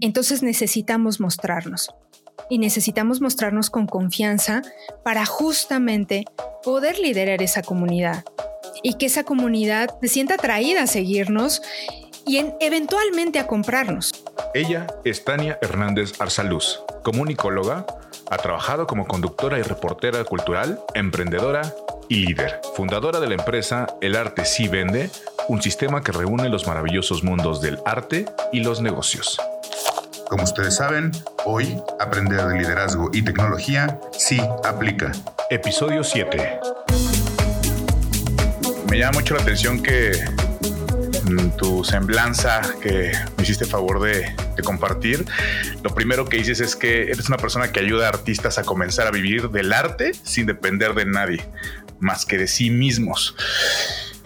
entonces necesitamos mostrarnos. Y necesitamos mostrarnos con confianza para justamente poder liderar esa comunidad y que esa comunidad se sienta atraída a seguirnos y eventualmente a comprarnos. Ella es Tania Hernández Arzaluz, comunicóloga, ha trabajado como conductora y reportera cultural, emprendedora y líder, fundadora de la empresa El Arte Sí Vende, un sistema que reúne los maravillosos mundos del arte y los negocios. Como ustedes saben, hoy aprender de liderazgo y tecnología sí aplica. Episodio 7. Me llama mucho la atención que mm, tu semblanza que me hiciste favor de, compartir, lo primero que dices es que eres una persona que ayuda a artistas a comenzar a vivir del arte sin depender de nadie, más que de sí mismos.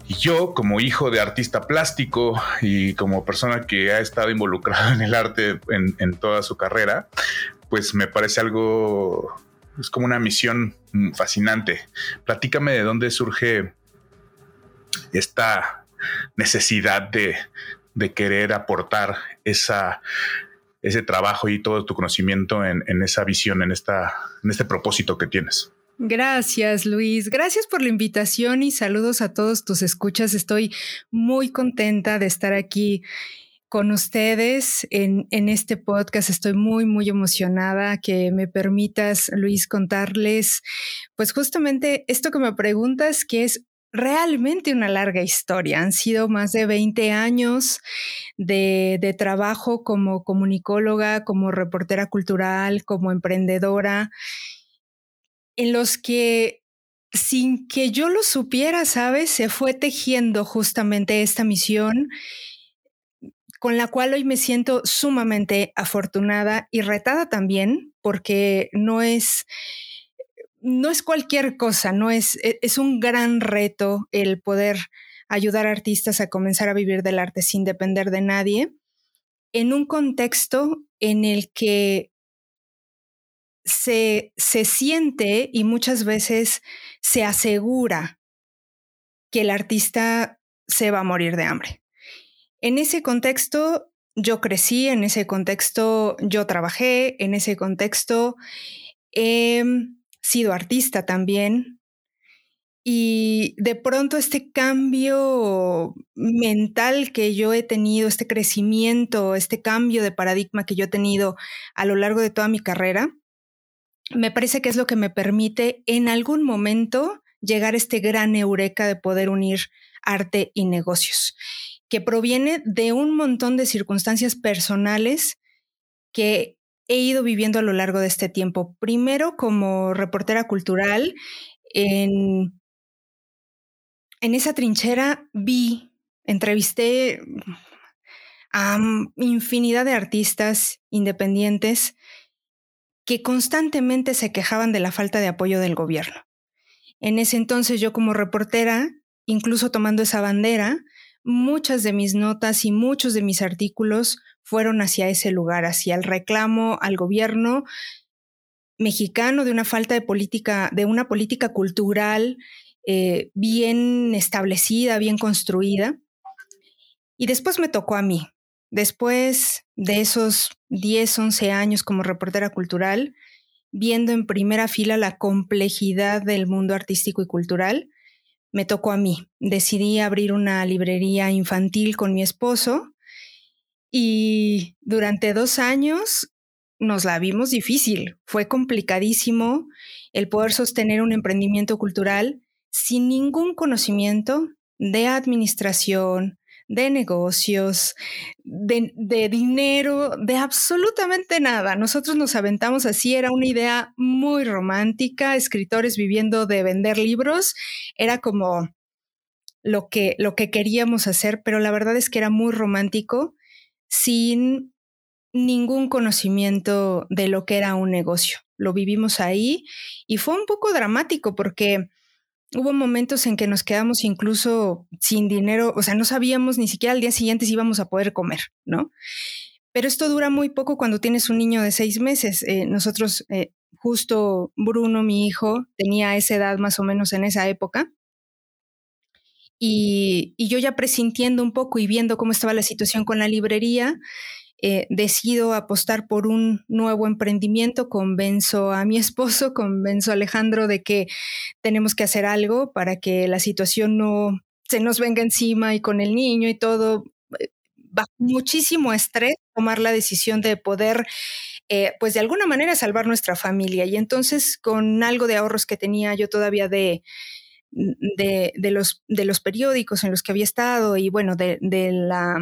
Y yo, como hijo de artista plástico y como persona que ha estado involucrada en el arte en, toda su carrera, pues me parece algo, es como una misión fascinante. Platícame de dónde surge esta necesidad de, querer aportar ese trabajo y todo tu conocimiento en, esa visión, en, esta, en este propósito que tienes. Gracias, Luis. Gracias por la invitación y saludos a todos tus escuchas. Estoy muy contenta de estar aquí con ustedes en, este podcast. Estoy muy, muy emocionada que me permitas, Luis, contarles, pues justamente esto que me preguntas, que es realmente una larga historia. Han sido más de 20 años de trabajo como comunicóloga, como reportera cultural, como emprendedora en los que sin que yo lo supiera, ¿sabes? Se fue tejiendo justamente esta misión con la cual hoy me siento sumamente afortunada y retada también, porque no es, no es cualquier cosa, no es, e, es un gran reto el poder ayudar a artistas a comenzar a vivir del arte sin depender de nadie, en un contexto en el que se, se siente y muchas veces se asegura que el artista se va a morir de hambre. En ese contexto yo crecí, en ese contexto yo trabajé, en ese contexto he sido artista también. Y de pronto este cambio mental que yo he tenido, este crecimiento, este cambio de paradigma que yo he tenido a lo largo de toda mi carrera, me parece que es lo que me permite en algún momento llegar a este gran eureka de poder unir arte y negocios, que proviene de un montón de circunstancias personales que he ido viviendo a lo largo de este tiempo. Primero como reportera cultural, en, en esa trinchera vi, entrevisté a infinidad de artistas independientes que constantemente se quejaban de la falta de apoyo del gobierno. En ese entonces yo como reportera, incluso tomando esa bandera, muchas de mis notas y muchos de mis artículos fueron hacia ese lugar, hacia el reclamo al gobierno mexicano de una falta de política, de una política cultural eh, bien establecida, bien construida. Y después me tocó a mí. Después de esos 10, 11 años como reportera cultural, viendo en primera fila la complejidad del mundo artístico y cultural, me tocó a mí. Decidí abrir una librería infantil con mi esposo y durante dos años nos la vimos difícil. Fue complicadísimo el poder sostener un emprendimiento cultural sin ningún conocimiento de administración, de negocios, de, dinero, de absolutamente nada. Nosotros nos aventamos así, era una idea muy romántica, escritores viviendo de vender libros, era como lo que, lo que queríamos hacer, pero la verdad es que era muy romántico sin ningún conocimiento de lo que era un negocio. Lo vivimos ahí y fue un poco dramático porque Hubo momentos en que nos quedamos incluso sin dinero, o sea, no sabíamos ni siquiera al día siguiente si íbamos a poder comer, ¿no? Pero esto dura muy poco cuando tienes un niño de seis meses. Eh, nosotros, eh, justo Bruno, mi hijo, tenía esa edad más o menos en esa época. Y, yo ya presintiendo un poco y viendo cómo estaba la situación con la librería, eh, decido apostar por un nuevo emprendimiento, convenzo a mi esposo, convenzo a Alejandro de que tenemos que hacer algo para que la situación no se nos venga encima y con el niño y todo, eh, bajo muchísimo estrés, tomar la decisión de poder eh, pues de alguna manera salvar nuestra familia. Y entonces con algo de ahorros que tenía yo todavía de, de, los, de los periódicos en los que había estado y bueno, de, la...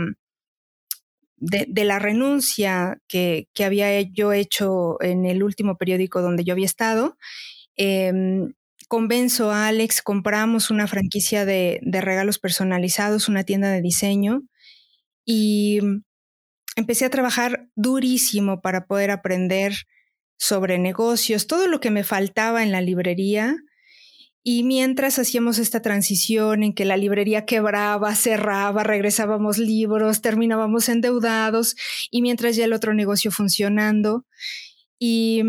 De, la renuncia que, había yo hecho en el último periódico donde yo había estado, em, convenzo a Alex, compramos una franquicia de, de, regalos personalizados, una tienda de diseño, y empecé a trabajar durísimo para poder aprender sobre negocios, todo lo que me faltaba en la librería. Y mientras hacíamos esta transición en que la librería quebraba, cerraba, regresábamos libros, terminábamos endeudados y mientras ya el otro negocio funcionando. Y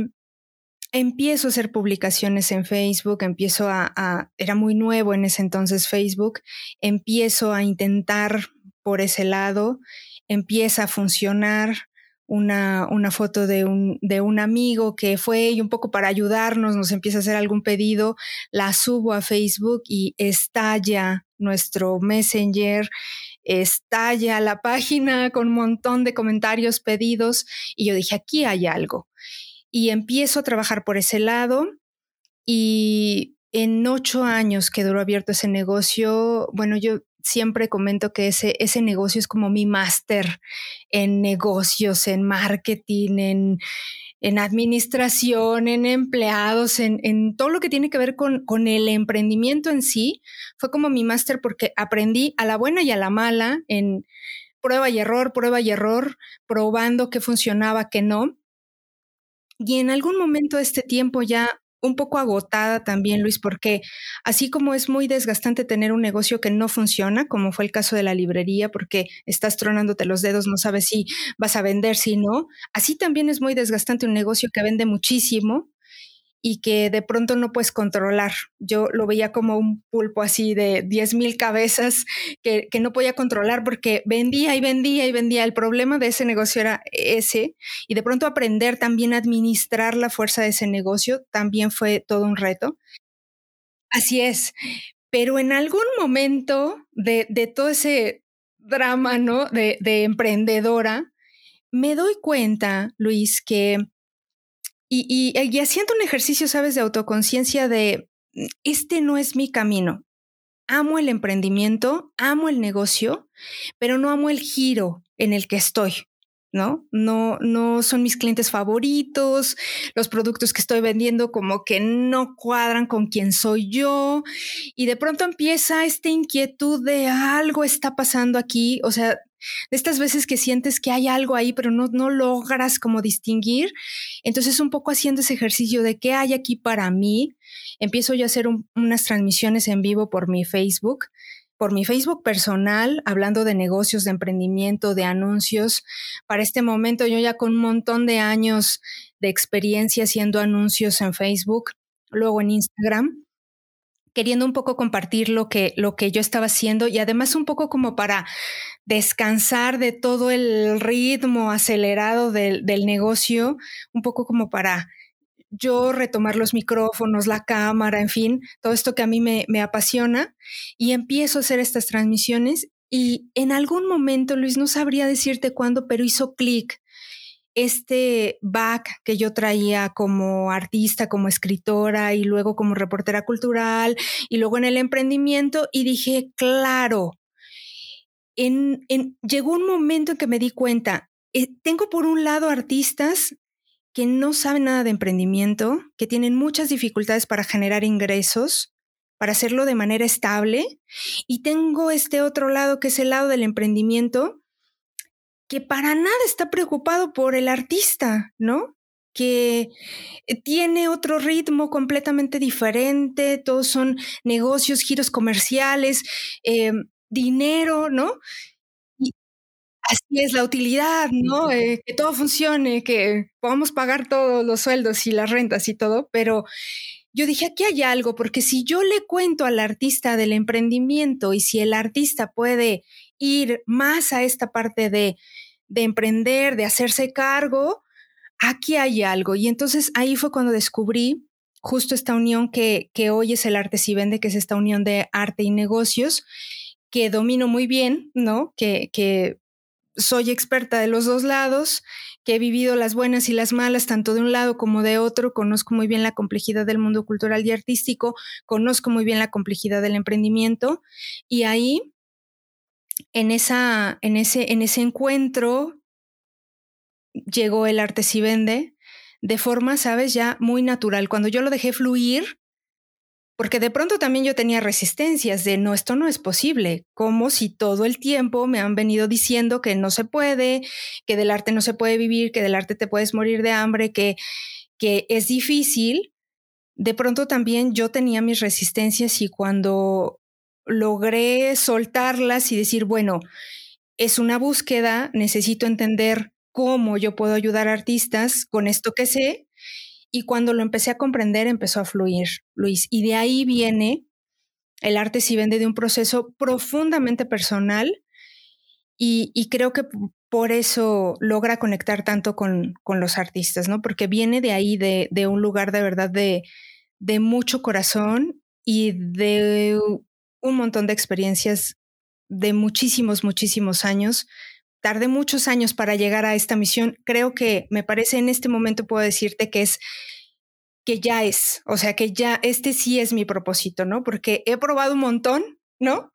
empiezo a hacer publicaciones en Facebook, empiezo a, era muy nuevo en ese entonces Facebook, empiezo a intentar por ese lado empieza a funcionar una, una foto de un, de un, amigo que fue y un poco para ayudarnos, nos empieza a hacer algún pedido, la subo a Facebook y estalla nuestro Messenger, estalla la página con un montón de comentarios pedidos y yo dije, aquí hay algo. Y empiezo a trabajar por ese lado y en ocho años que duró abierto ese negocio, bueno, yo siempre comento que ese, ese negocio es como mi máster en negocios, en marketing, en, en administración, en empleados, en, en, todo lo que tiene que ver con, con el emprendimiento en sí. Fue como mi máster porque aprendí a la buena y a la mala en prueba y error, prueba y error, probando qué funcionaba, qué no. Y en algún momento de este tiempo ya un poco agotada también, Luis, porque así como es muy desgastante tener un negocio que no funciona, como fue el caso de la librería, porque estás tronándote los dedos, no sabes si vas a vender, si no, así también es muy desgastante un negocio que vende muchísimo y que de pronto no puedes controlar. Yo lo veía como un pulpo así de 10 mil cabezas que, no podía controlar porque vendía y vendía y vendía. El problema de ese negocio era ese y de pronto aprender también a administrar la fuerza de ese negocio también fue todo un reto. Así es, pero en algún momento de, todo ese drama, ¿no? De, de emprendedora, me doy cuenta, Luis, que y, y, haciendo un ejercicio, sabes, de autoconciencia de, mm, este no es mi camino. Amo el emprendimiento, amo el negocio, pero no amo el giro en el que estoy. ¿no? No, no son mis clientes favoritos, los productos que estoy vendiendo como que no cuadran con quien soy yo y de pronto empieza esta inquietud de algo está pasando aquí, o sea, de estas veces que sientes que hay algo ahí, pero no, no logras como distinguir. Entonces, un poco haciendo ese ejercicio de qué hay aquí para mí, empiezo yo a hacer unas transmisiones en vivo por mi Facebook por mi Facebook personal, hablando de negocios, de emprendimiento, de anuncios. Para este momento yo ya con un montón de años de experiencia haciendo anuncios en Facebook, luego en Instagram, queriendo un poco compartir lo que, lo que yo estaba haciendo y además un poco como para descansar de todo el ritmo acelerado del, del negocio, un poco como para yo retomar los micrófonos, la cámara, en fin, todo esto que a mí me, apasiona y empiezo a hacer estas transmisiones y en algún momento, Luis, no sabría decirte cuándo, pero hizo clic este back que yo traía como artista, como escritora y luego como reportera cultural y luego en el emprendimiento y dije, claro, en, llegó un momento en que me di cuenta, eh, tengo por un lado artistas que no saben nada de emprendimiento, que tienen muchas dificultades para generar ingresos, para hacerlo de manera estable. Y tengo este otro lado, que es el lado del emprendimiento, que para nada está preocupado por el artista, ¿no? que eh, tiene otro ritmo completamente diferente, todos son negocios, giros comerciales, eh, dinero, ¿no? Así es, la utilidad, ¿no? Eh, que todo funcione, que podamos pagar todos los sueldos y las rentas y todo, pero yo dije, aquí hay algo, porque si yo le cuento al artista del emprendimiento y si el artista puede ir más a esta parte de, de emprender, de hacerse cargo, aquí hay algo. Y entonces ahí fue cuando descubrí justo esta unión que, que hoy es el arte si vende, que es esta unión de arte y negocios, que domino muy bien, ¿no? Que, que soy experta de los dos lados, que he vivido las buenas y las malas, tanto de un lado como de otro, conozco muy bien la complejidad del mundo cultural y artístico, conozco muy bien la complejidad del emprendimiento y ahí, en, esa, en, ese, en ese encuentro, llegó el arte si vende de forma, sabes, ya muy natural. Cuando yo lo dejé fluir, porque de pronto también yo tenía resistencias de no, esto no es posible, como si todo el tiempo me han venido diciendo que no se puede, que del arte no se puede vivir, que del arte te puedes morir de hambre, que, que es difícil. De pronto también yo tenía mis resistencias y cuando logré soltarlas y decir, bueno, es una búsqueda, necesito entender cómo yo puedo ayudar a artistas con esto que sé y cuando lo empecé a comprender, empezó a fluir, Luis. Y de ahí viene el arte si vende de un proceso profundamente personal y, creo que por eso logra conectar tanto con, los artistas, ¿no? Porque viene de ahí, de, un lugar de verdad de, de mucho corazón y de un montón de experiencias de muchísimos, muchísimos años. Tardé muchos años para llegar a esta misión. Creo que me parece en este momento puedo decirte que es que ya es, o sea, que ya este sí es mi propósito, ¿no? Porque he probado un montón, ¿no?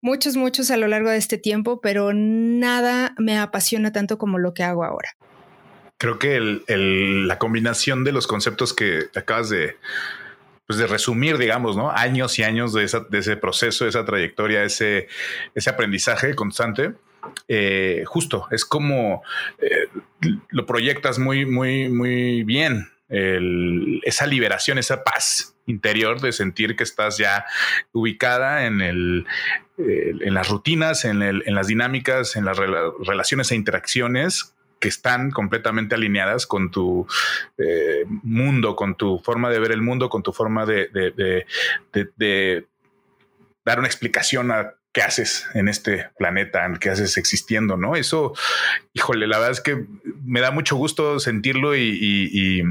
Muchos, muchos a lo largo de este tiempo, pero nada me apasiona tanto como lo que hago ahora. Creo que la combinación de los conceptos que acabas de, pues de resumir, digamos, ¿no? Años y años de, ese proceso, de esa trayectoria, ese, ese aprendizaje constante. Eh, justo, es como eh, lo proyectas muy, muy, muy bien esa liberación, esa paz interior de sentir que estás ya ubicada en, el, en las rutinas, en, las dinámicas, en las relaciones e interacciones que están completamente alineadas con tu eh, mundo, con tu forma de ver el mundo, con tu forma de, dar una explicación a qué haces en este planeta, en qué haces existiendo, ¿no? Eso, híjole, la verdad es que me da mucho gusto sentirlo y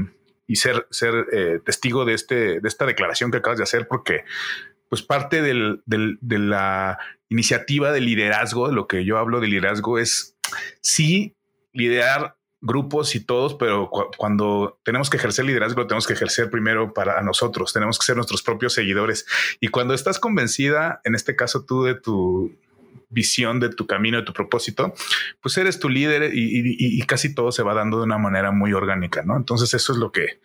ser, eh, testigo de, este, de esta declaración que acabas de hacer, porque pues parte de la iniciativa de liderazgo, de lo que yo hablo de liderazgo, es sí liderar grupos y todos, pero cuando tenemos que ejercer liderazgo, lo tenemos que ejercer primero para nosotros, tenemos que ser nuestros propios seguidores. Y cuando estás convencida, en este caso tú de tu visión de tu camino, de tu propósito, pues eres tu líder y, casi todo se va dando de una manera muy orgánica, ¿no? Entonces eso es lo que,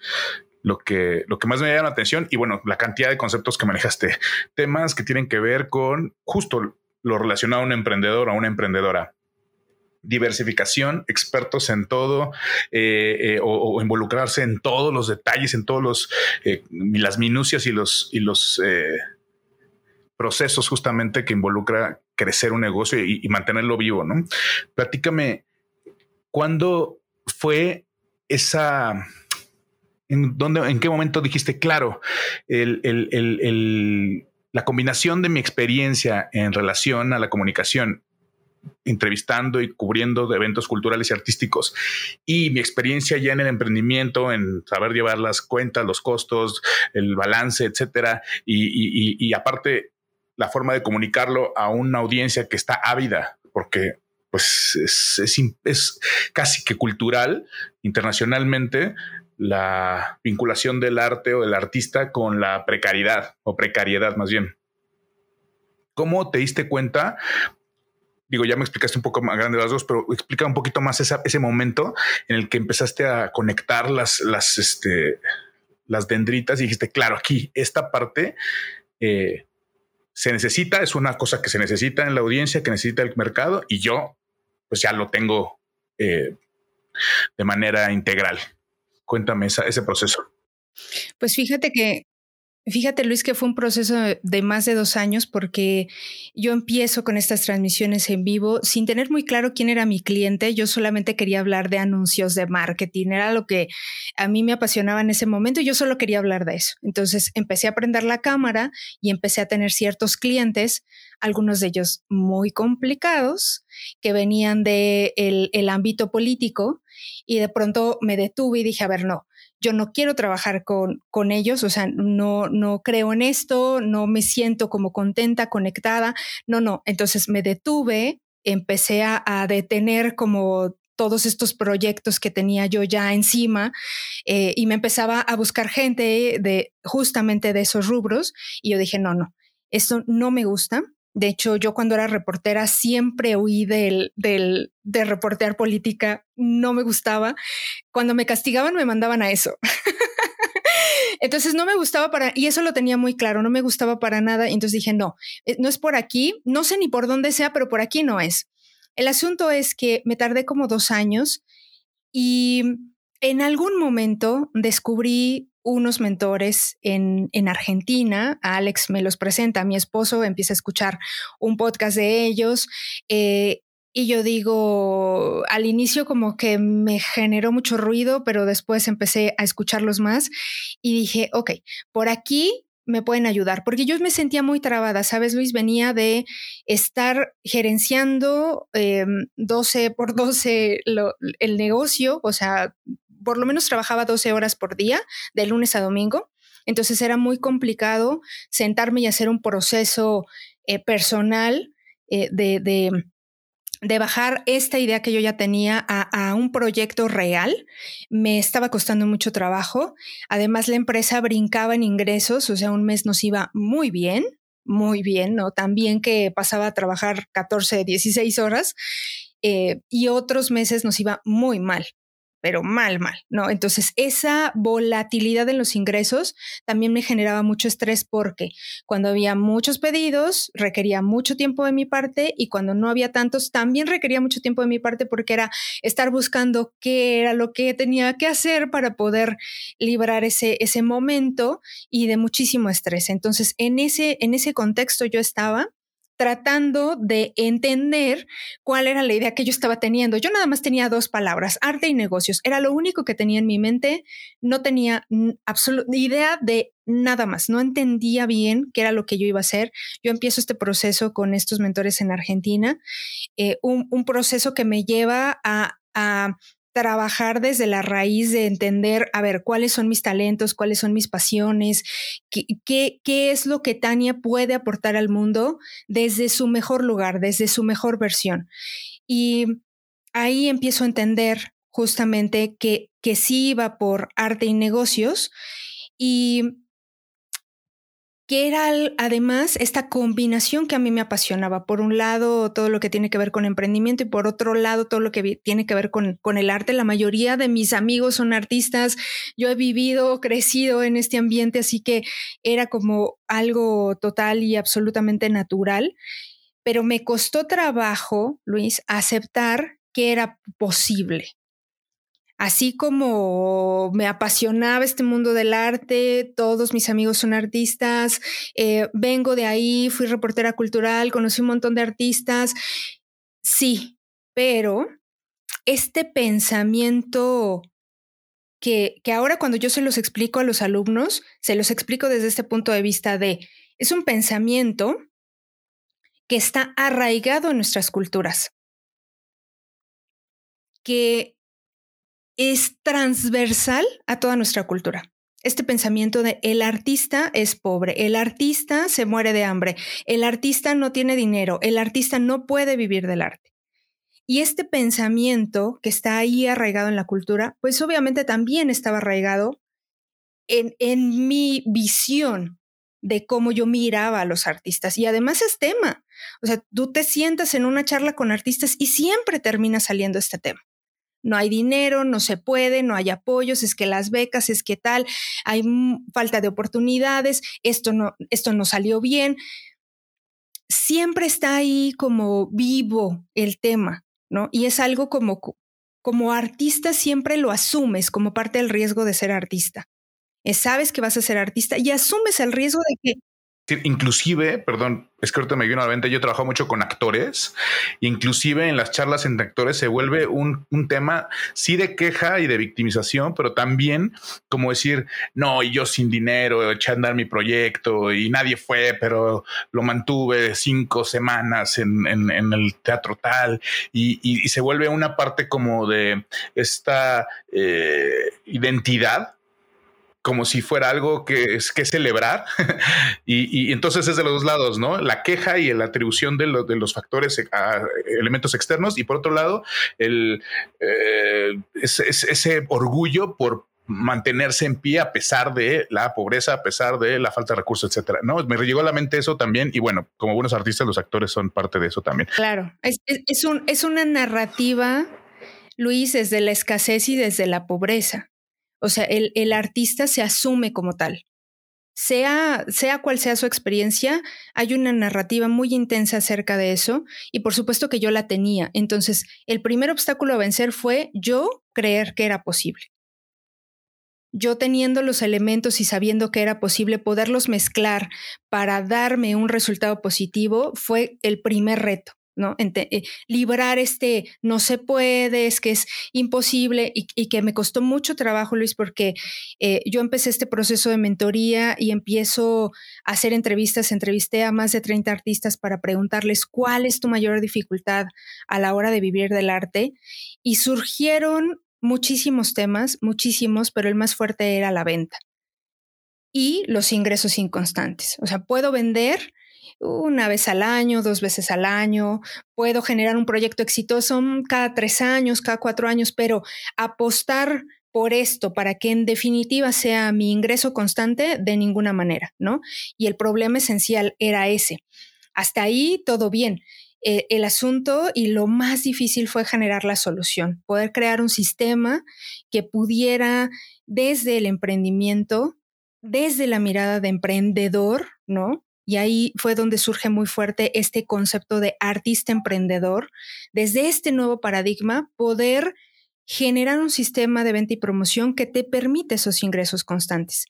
lo que, lo que más me llama la atención y bueno, la cantidad de conceptos que manejaste, temas que tienen que ver con justo lo relacionado a un emprendedor o a una emprendedora diversificación, expertos en todo eh, eh, o, involucrarse en todos los detalles, en todos los eh, las minucias y los y los procesos justamente que involucra crecer un negocio y, mantenerlo vivo, ¿no? Platícame, ¿cuándo fue esa... ¿En, dónde, en qué momento dijiste, claro, la combinación de mi experiencia en relación a la comunicación entrevistando y cubriendo de eventos culturales y artísticos y mi experiencia ya en el emprendimiento, en saber llevar las cuentas, los costos, el balance, etcétera. y aparte la forma de comunicarlo a una audiencia que está ávida, porque pues es, casi que cultural internacionalmente la vinculación del arte o del artista con la precariedad o precariedad más bien. ¿Cómo te diste cuenta? Digo, ya me explicaste un poco más grande las dos, pero explica un poquito más ese momento en el que empezaste a conectar las, las, este, las dendritas y dijiste, claro, aquí esta parte eh, se necesita, es una cosa que se necesita en la audiencia, que necesita el mercado y yo pues ya lo tengo eh, de manera integral. Cuéntame ese proceso. Pues fíjate que Fíjate, Luis, que fue un proceso de más de dos años porque yo empiezo con estas transmisiones en vivo sin tener muy claro quién era mi cliente. Yo solamente quería hablar de anuncios de marketing. Era lo que a mí me apasionaba en ese momento y yo solo quería hablar de eso. Entonces empecé a prender la cámara y empecé a tener ciertos clientes, algunos de ellos muy complicados, que venían del de ámbito político y de pronto me detuve y dije, a ver, no, yo no quiero trabajar con, con ellos, o sea, no, no creo en esto, no me siento como contenta, conectada, no, no. Entonces me detuve, empecé a, detener como todos estos proyectos que tenía yo ya encima eh, y me empezaba a buscar gente de justamente de esos rubros y yo dije, no, no, esto no me gusta, de hecho, yo cuando era reportera siempre huí del, del, de reportear política, no me gustaba. Cuando me castigaban me mandaban a eso. Entonces no me gustaba para, y eso lo tenía muy claro, no me gustaba para nada. Y entonces dije, no, eh, no es por aquí, no sé ni por dónde sea, pero por aquí no es. El asunto es que me tardé como dos años y en algún momento descubrí unos mentores en, en, Argentina. Alex me los presenta, mi esposo empieza a escuchar un podcast de ellos. Eh, y yo digo, al inicio como que me generó mucho ruido, pero después empecé a escucharlos más y dije, ok, por aquí me pueden ayudar, porque yo me sentía muy trabada, ¿sabes, Luis? Venía de estar gerenciando 12 em, por 12 el negocio, o sea, por lo menos trabajaba 12 horas por día, de lunes a domingo. Entonces era muy complicado sentarme y hacer un proceso eh, personal eh, de, de, bajar esta idea que yo ya tenía a, un proyecto real. Me estaba costando mucho trabajo. Además, la empresa brincaba en ingresos, o sea, un mes nos iba muy bien, muy bien, ¿no? También que pasaba a trabajar 14, 16 horas. Eh, y otros meses nos iba muy mal pero mal, mal, ¿no? Entonces, esa volatilidad en los ingresos también me generaba mucho estrés porque cuando había muchos pedidos requería mucho tiempo de mi parte y cuando no había tantos también requería mucho tiempo de mi parte porque era estar buscando qué era lo que tenía que hacer para poder librar ese, ese momento y de muchísimo estrés. Entonces, en ese, en ese contexto yo estaba tratando de entender cuál era la idea que yo estaba teniendo. Yo nada más tenía dos palabras, arte y negocios. Era lo único que tenía en mi mente. No tenía absoluta idea de nada más. No entendía bien qué era lo que yo iba a hacer. Yo empiezo este proceso con estos mentores en Argentina, eh, un, proceso que me lleva a trabajar desde la raíz de entender, a ver, cuáles son mis talentos, cuáles son mis pasiones, qué, qué, es lo que Tania puede aportar al mundo desde su mejor lugar, desde su mejor versión. Y ahí empiezo a entender justamente que, que sí iba por arte y negocios y que era además esta combinación que a mí me apasionaba. Por un lado, todo lo que tiene que ver con emprendimiento y por otro lado, todo lo que tiene que ver con, con el arte. La mayoría de mis amigos son artistas. Yo he vivido, crecido en este ambiente, así que era como algo total y absolutamente natural. Pero me costó trabajo, Luis, aceptar que era posible así como me apasionaba este mundo del arte, todos mis amigos son artistas, eh, vengo de ahí, fui reportera cultural, conocí un montón de artistas, sí, pero este pensamiento que, que ahora cuando yo se los explico a los alumnos, se los explico desde este punto de vista de, es un pensamiento que está arraigado en nuestras culturas, que es transversal a toda nuestra cultura. Este pensamiento de el artista es pobre, el artista se muere de hambre, el artista no tiene dinero, el artista no puede vivir del arte. Y este pensamiento que está ahí arraigado en la cultura, pues obviamente también estaba arraigado en, en mi visión de cómo yo miraba a los artistas. Y además es tema. O sea, tú te sientas en una charla con artistas y siempre termina saliendo este tema no hay dinero, no se puede, no hay apoyos, es que las becas, es que tal, hay falta de oportunidades, esto no, esto no salió bien. Siempre está ahí como vivo el tema, ¿no? Y es algo como, como artista siempre lo asumes como parte del riesgo de ser artista. sabes que vas a ser artista y asumes el riesgo de que inclusive, perdón, es que ahorita me vino a la mente, yo trabajo mucho con actores, inclusive en las charlas entre actores se vuelve un, tema, sí de queja y de victimización, pero también como decir, no, y yo sin dinero, eché a andar mi proyecto y nadie fue, pero lo mantuve cinco semanas en, el teatro tal, y, se vuelve una parte como de esta eh, identidad como si fuera algo que es que celebrar. y, entonces es de los dos lados, ¿no? La queja y la atribución de, los factores e, a elementos externos y por otro lado, el, eh, ese, orgullo por mantenerse en pie a pesar de la pobreza, a pesar de la falta de recursos, etcétera. No, me llegó a la mente eso también. Y bueno, como buenos artistas, los actores son parte de eso también. Claro, es, es, un, es una narrativa, Luis, desde la escasez y desde la pobreza. O sea, el, artista se asume como tal. Sea, sea cual sea su experiencia, hay una narrativa muy intensa acerca de eso y por supuesto que yo la tenía. Entonces, el primer obstáculo a vencer fue yo creer que era posible. Yo teniendo los elementos y sabiendo que era posible poderlos mezclar para darme un resultado positivo fue el primer reto. ¿No? Eh, librar este no se puede, es que es imposible y, que me costó mucho trabajo, Luis, porque eh, yo empecé este proceso de mentoría y empiezo a hacer entrevistas, entrevisté a más de 30 artistas para preguntarles cuál es tu mayor dificultad a la hora de vivir del arte y surgieron muchísimos temas, muchísimos, pero el más fuerte era la venta y los ingresos inconstantes. O sea, puedo vender, una vez al año, dos veces al año, puedo generar un proyecto exitoso cada tres años, cada cuatro años, pero apostar por esto para que en definitiva sea mi ingreso constante de ninguna manera, ¿no? Y el problema esencial era ese. Hasta ahí todo bien. Eh, el asunto y lo más difícil fue generar la solución, poder crear un sistema que pudiera desde el emprendimiento, desde la mirada de emprendedor, ¿no? Y ahí fue donde surge muy fuerte este concepto de artista emprendedor. Desde este nuevo paradigma, poder generar un sistema de venta y promoción que te permite esos ingresos constantes.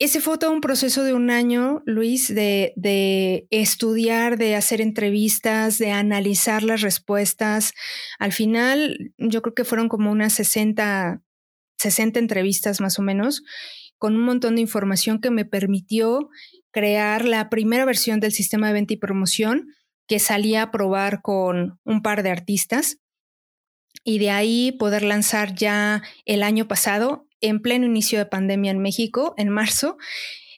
Ese fue todo un proceso de un año, Luis, de, de, estudiar, de hacer entrevistas, de analizar las respuestas. Al final, yo creo que fueron como unas 60, 60 entrevistas más o menos, con un montón de información que me permitió crear la primera versión del sistema de venta y promoción que salía a probar con un par de artistas y de ahí poder lanzar ya el año pasado, en pleno inicio de pandemia en México, en marzo,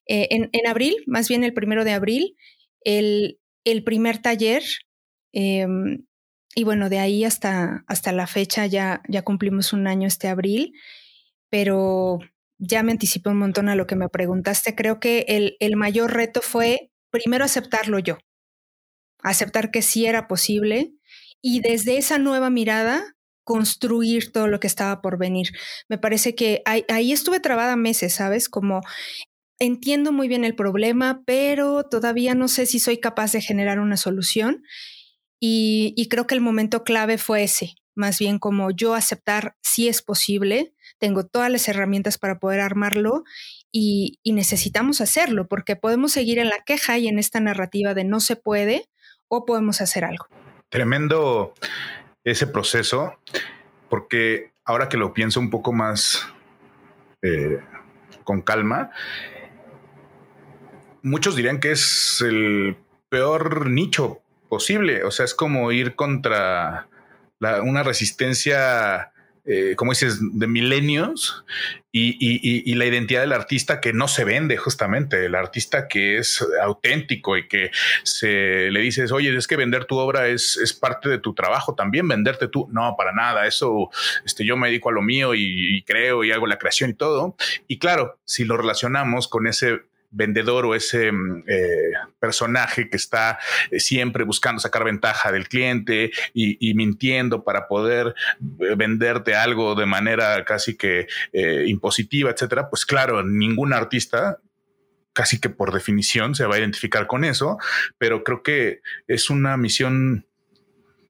eh, en, abril, más bien el primero de abril, el, primer taller. Em, y bueno, de ahí hasta, hasta la fecha ya, ya cumplimos un año este abril, pero ya me anticipé un montón a lo que me preguntaste. Creo que el, el mayor reto fue primero aceptarlo yo, aceptar que sí era posible y desde esa nueva mirada construir todo lo que estaba por venir. Me parece que ahí, ahí, estuve trabada meses, ¿sabes? Como entiendo muy bien el problema, pero todavía no sé si soy capaz de generar una solución. Y, y creo que el momento clave fue ese, más bien como yo aceptar si es posible, tengo todas las herramientas para poder armarlo y, necesitamos hacerlo porque podemos seguir en la queja y en esta narrativa de no se puede o podemos hacer algo. Tremendo ese proceso porque ahora que lo pienso un poco más eh, con calma, muchos dirían que es el peor nicho posible. O sea, es como ir contra una resistencia eh, como dices, de milenios y, la identidad del artista que no se vende justamente, el artista que es auténtico y que se le dices, oye, es que vender tu obra es, es parte de tu trabajo, también venderte tú, no, para nada, eso, este, yo me dedico a lo mío y creo y hago la creación y todo. Y claro, si lo relacionamos con ese vendedor o ese mm, eh, personaje que está eh, siempre buscando sacar ventaja del cliente y, mintiendo para poder eh, venderte algo de manera casi que impositiva, etcétera, pues claro, ningún artista casi que por definición se va a identificar con eso, pero creo que es una misión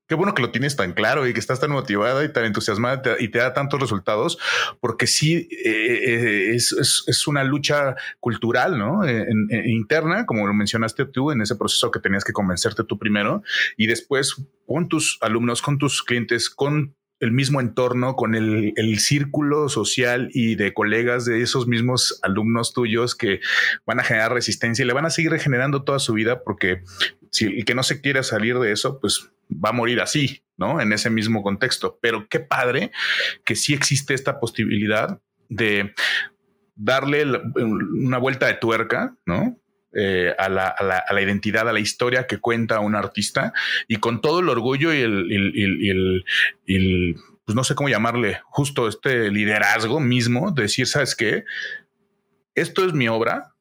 qué bueno que lo tienes tan claro y que estás tan motivada y tan entusiasmada y te da tantos resultados, porque sí eh, eh, es, una lucha cultural, ¿no? interna, como lo mencionaste tú en ese proceso que tenías que convencerte tú primero y después con tus alumnos, con tus clientes, con el mismo entorno, con el, círculo social y de colegas de esos mismos alumnos tuyos que van a generar resistencia y le van a seguir regenerando toda su vida porque si el que no se quiere salir de eso, pues va a morir así, ¿no? En ese mismo contexto. Pero qué padre que sí existe esta posibilidad de darle una vuelta de tuerca, ¿no? Eh, a, la, identidad, a la historia que cuenta un artista y con todo el orgullo y el, el, pues no sé cómo llamarle, justo este liderazgo mismo, de decir, ¿sabes qué? Esto es mi obra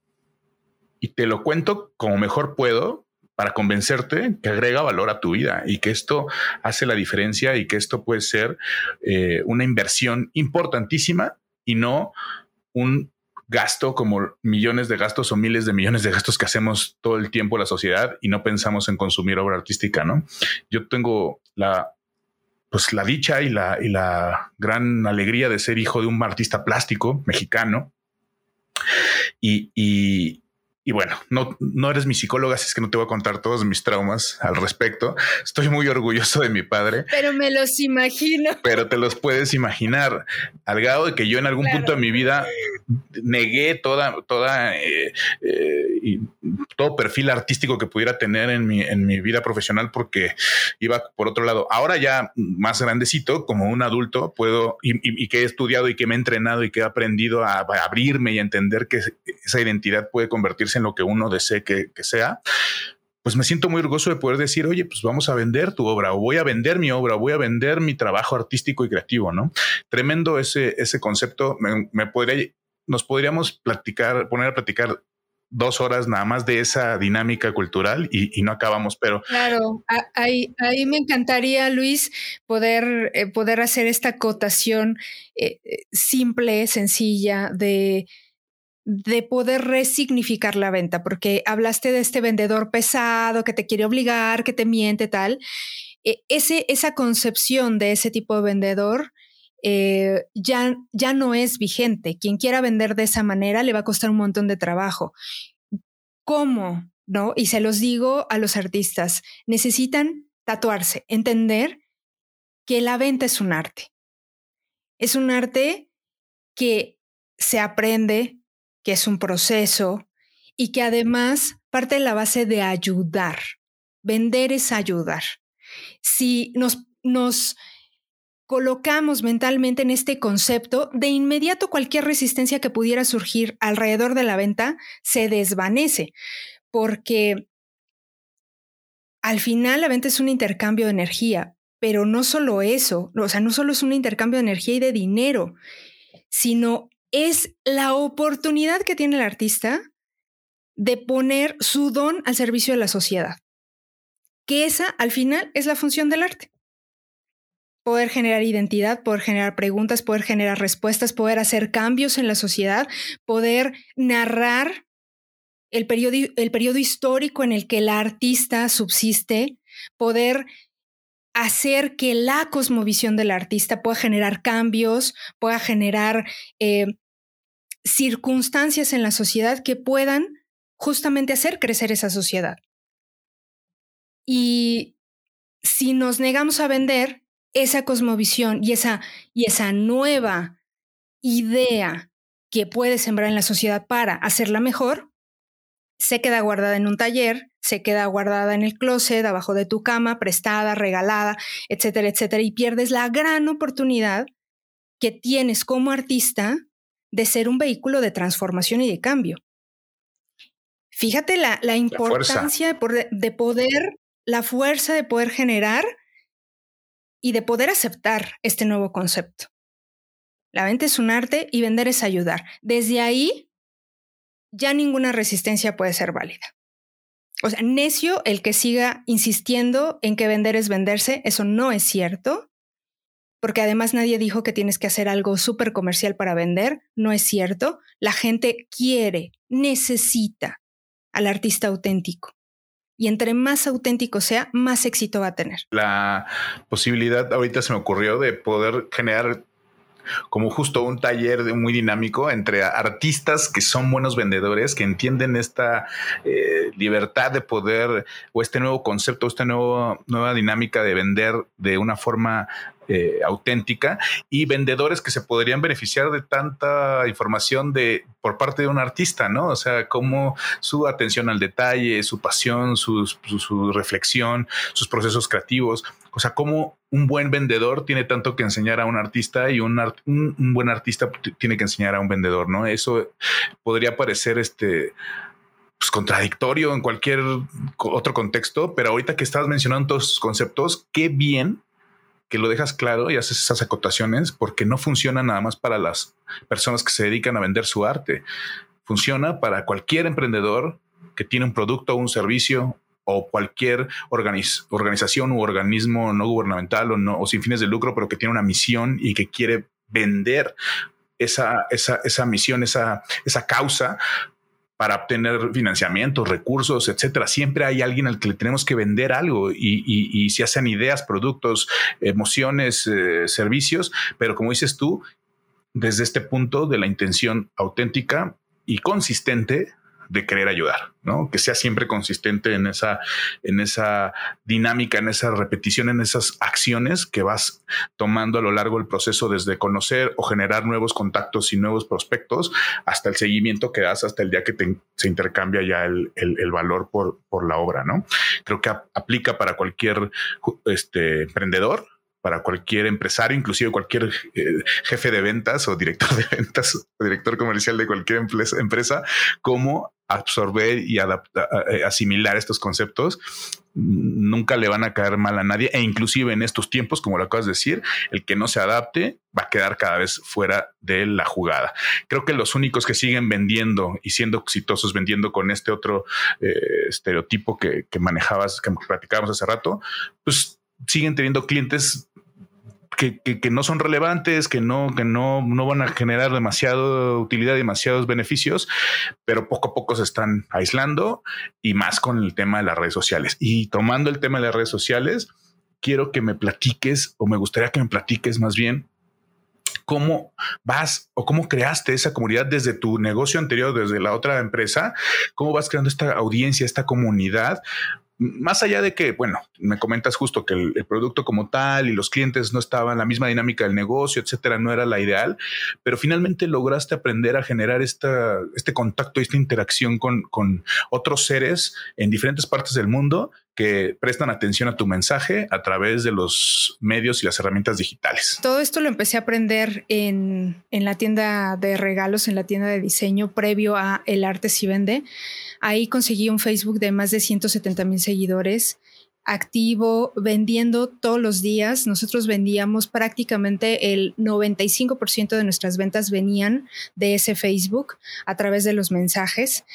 y te lo cuento como mejor puedo para convencerte que agrega valor a tu vida y que esto hace la diferencia y que esto puede ser eh, una inversión importantísima y no un gasto como millones de gastos o miles de millones de gastos que hacemos todo el tiempo la sociedad y no pensamos en consumir obra artística, ¿no? Yo tengo la pues la dicha y la, y la gran alegría de ser hijo de un artista plástico mexicano y, y, y bueno, no, no eres mi psicóloga, así es que no te voy a contar todos mis traumas al respecto. Estoy muy orgulloso de mi padre. Pero me los imagino. Pero te los puedes imaginar. Al grado de que yo en algún punto de mi vida negué toda, toda, eh, eh, y todo perfil artístico que pudiera tener en mi, en mi vida profesional porque iba por otro lado. Ahora ya más grandecito, como un adulto, puedo, y, y que he estudiado y que me he entrenado y que he aprendido a, a abrirme y a entender que esa identidad puede convertirse en lo que uno desee que, sea, pues me siento muy orgulloso de poder decir, oye, pues vamos a vender tu obra o voy a vender mi obra, o voy a vender mi trabajo artístico y creativo, ¿no? Tremendo ese, ese concepto. Me, podría, nos podríamos platicar, poner a platicar dos horas nada más de esa dinámica cultural y, no acabamos, pero... Claro, ahí, ahí me encantaría, Luis, poder, eh, poder hacer esta acotación eh, eh, simple, sencilla de de poder resignificar la venta, porque hablaste de este vendedor pesado que te quiere obligar, que te miente, tal. E, ese, esa concepción de ese tipo de vendedor eh, ya, ya no es vigente. Quien quiera vender de esa manera le va a costar un montón de trabajo. ¿Cómo? ¿No? Y se los digo a los artistas, necesitan tatuarse, entender que la venta es un arte. Es un arte que se aprende, que es un proceso y que además parte de la base de ayudar. Vender es ayudar. Si nos, nos colocamos mentalmente en este concepto, de inmediato cualquier resistencia que pudiera surgir alrededor de la venta se desvanece, porque al final la venta es un intercambio de energía, pero no solo eso, o sea, no solo es un intercambio de energía y de dinero, sino es la oportunidad que tiene el artista de poner su don al servicio de la sociedad. Que esa, al final, es la función del arte. Poder generar identidad, poder generar preguntas, poder generar respuestas, poder hacer cambios en la sociedad, poder narrar el periodo, el histórico en el que el artista subsiste, poder hacer que la cosmovisión del artista pueda generar cambios, pueda generar eh, circunstancias en la sociedad que puedan justamente hacer crecer esa sociedad. Y si nos negamos a vender esa cosmovisión y esa, y esa nueva idea que puede sembrar en la sociedad para hacerla mejor, se queda guardada en un taller, se queda guardada en el closet, abajo de tu cama, prestada, regalada, etcétera, etcétera, y pierdes la gran oportunidad que tienes como artista de ser un vehículo de transformación y de cambio. Fíjate la, importancia de, de poder, la fuerza de poder generar y de poder aceptar este nuevo concepto. La venta es un arte y vender es ayudar. Desde ahí, ya ninguna resistencia puede ser válida. O sea, necio el que siga insistiendo en que vender es venderse, eso no es cierto porque además nadie dijo que tienes que hacer algo súper comercial para vender, no es cierto. La gente quiere, necesita al artista auténtico. Y entre más auténtico sea, más éxito va a tener. La posibilidad ahorita se me ocurrió de poder generar como justo un taller muy dinámico entre artistas que son buenos vendedores, que entienden esta eh, libertad de poder o este nuevo concepto, esta nuevo, nueva dinámica de vender de una forma eh, auténtica y vendedores que se podrían beneficiar de tanta información de por parte de un artista, ¿no? O sea, como su atención al detalle, su pasión, su, reflexión, sus procesos creativos. O sea, cómo un buen vendedor tiene tanto que enseñar a un artista y un, buen artista tiene que enseñar a un vendedor, ¿no? Eso podría parecer este pues, contradictorio en cualquier otro contexto, pero ahorita que estás mencionando todos esos conceptos, qué bien que lo dejas claro y haces esas acotaciones porque no funciona nada más para las personas que se dedican a vender su arte. Funciona para cualquier emprendedor que tiene un producto o un servicio o cualquier organización u organismo no gubernamental o, o sin fines de lucro, pero que tiene una misión y que quiere vender esa, esa, esa misión, esa, esa causa para obtener financiamiento, recursos, etcétera. Siempre hay alguien al que le tenemos que vender algo y, y, se hacen ideas, productos, emociones, eh, servicios, pero como dices tú, desde este punto de la intención auténtica y consistente de querer ayudar, ¿no? Que sea siempre consistente en esa, en esa dinámica, en esa repetición, en esas acciones que vas tomando a lo largo del proceso desde conocer o generar nuevos contactos y nuevos prospectos hasta el seguimiento que das hasta el día que se intercambia ya el, valor por, por la obra, ¿no? Creo que aplica para cualquier este, emprendedor, para cualquier empresario, inclusive cualquier eh, jefe de ventas o director de ventas o director comercial de cualquier empresa, cómo absorber y eh, asimilar estos conceptos nunca le van a caer mal a nadie e inclusive en estos tiempos, como lo acabas de decir, el que no se adapte va a quedar cada vez fuera de la jugada. Creo que los únicos que siguen vendiendo y siendo exitosos vendiendo con este otro eh, estereotipo que, que manejabas, que platicábamos hace rato, pues siguen teniendo clientes que, no son relevantes, que no, que no, no van a generar demasiada utilidad, demasiados beneficios, pero poco a poco se están aislando y más con el tema de las redes sociales. Y tomando el tema de las redes sociales, quiero que me platiques o me gustaría que me platiques más bien cómo vas o cómo creaste esa comunidad desde tu negocio anterior, desde la otra empresa, cómo vas creando esta audiencia, esta comunidad más allá de que, bueno, me comentas justo que el, producto como tal y los clientes no estaban, la misma dinámica del negocio, etcétera, no era la ideal, pero finalmente lograste aprender a generar esta, este contacto, esta interacción con, con otros seres en diferentes partes del mundo que prestan atención a tu mensaje a través de los medios y las herramientas digitales. Todo esto lo empecé a aprender en, en la tienda de regalos, en la tienda de diseño previo a El Arte Si Vende. Ahí conseguí un Facebook de más de 170 mil seguidores activo, vendiendo todos los días. Nosotros vendíamos prácticamente el 95% de nuestras ventas venían de ese Facebook a través de los mensajes.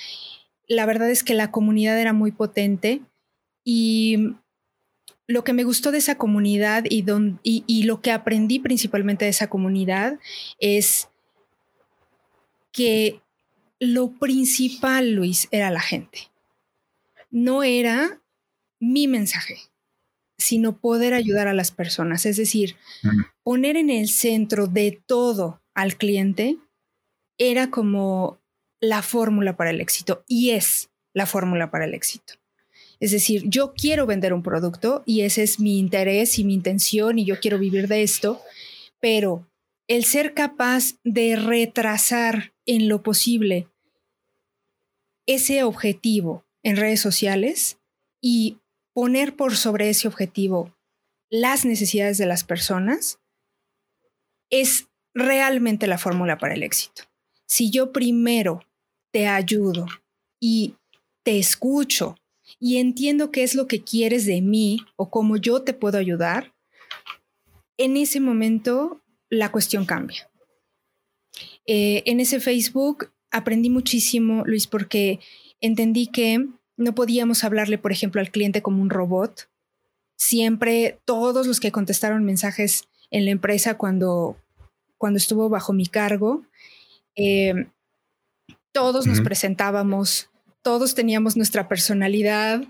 La verdad es que la comunidad era muy potente y lo que me gustó de esa comunidad y, y, lo que aprendí principalmente de esa comunidad es que lo principal, Luis, era la gente. No era mi mensaje, sino poder ayudar a las personas. Es decir, poner en el centro de todo al cliente era como la fórmula para el éxito y es la fórmula para el éxito. Es decir, yo quiero vender un producto y ese es mi interés y mi intención y yo quiero vivir de esto, pero el ser capaz de retrasar en lo posible ese objetivo en redes sociales y poner por sobre ese objetivo las necesidades de las personas es realmente la fórmula para el éxito. Si yo primero te ayudo y te escucho y entiendo qué es lo que quieres de mí o cómo yo te puedo ayudar, en ese momento la cuestión cambia. Eh, en ese Facebook aprendí muchísimo, Luis, porque entendí que no podíamos hablarle, por ejemplo, al cliente como un robot. Siempre todos los que contestaron mensajes en la empresa cuando, cuando estuvo bajo mi cargo, eh, todos nos presentábamos todos teníamos nuestra personalidad.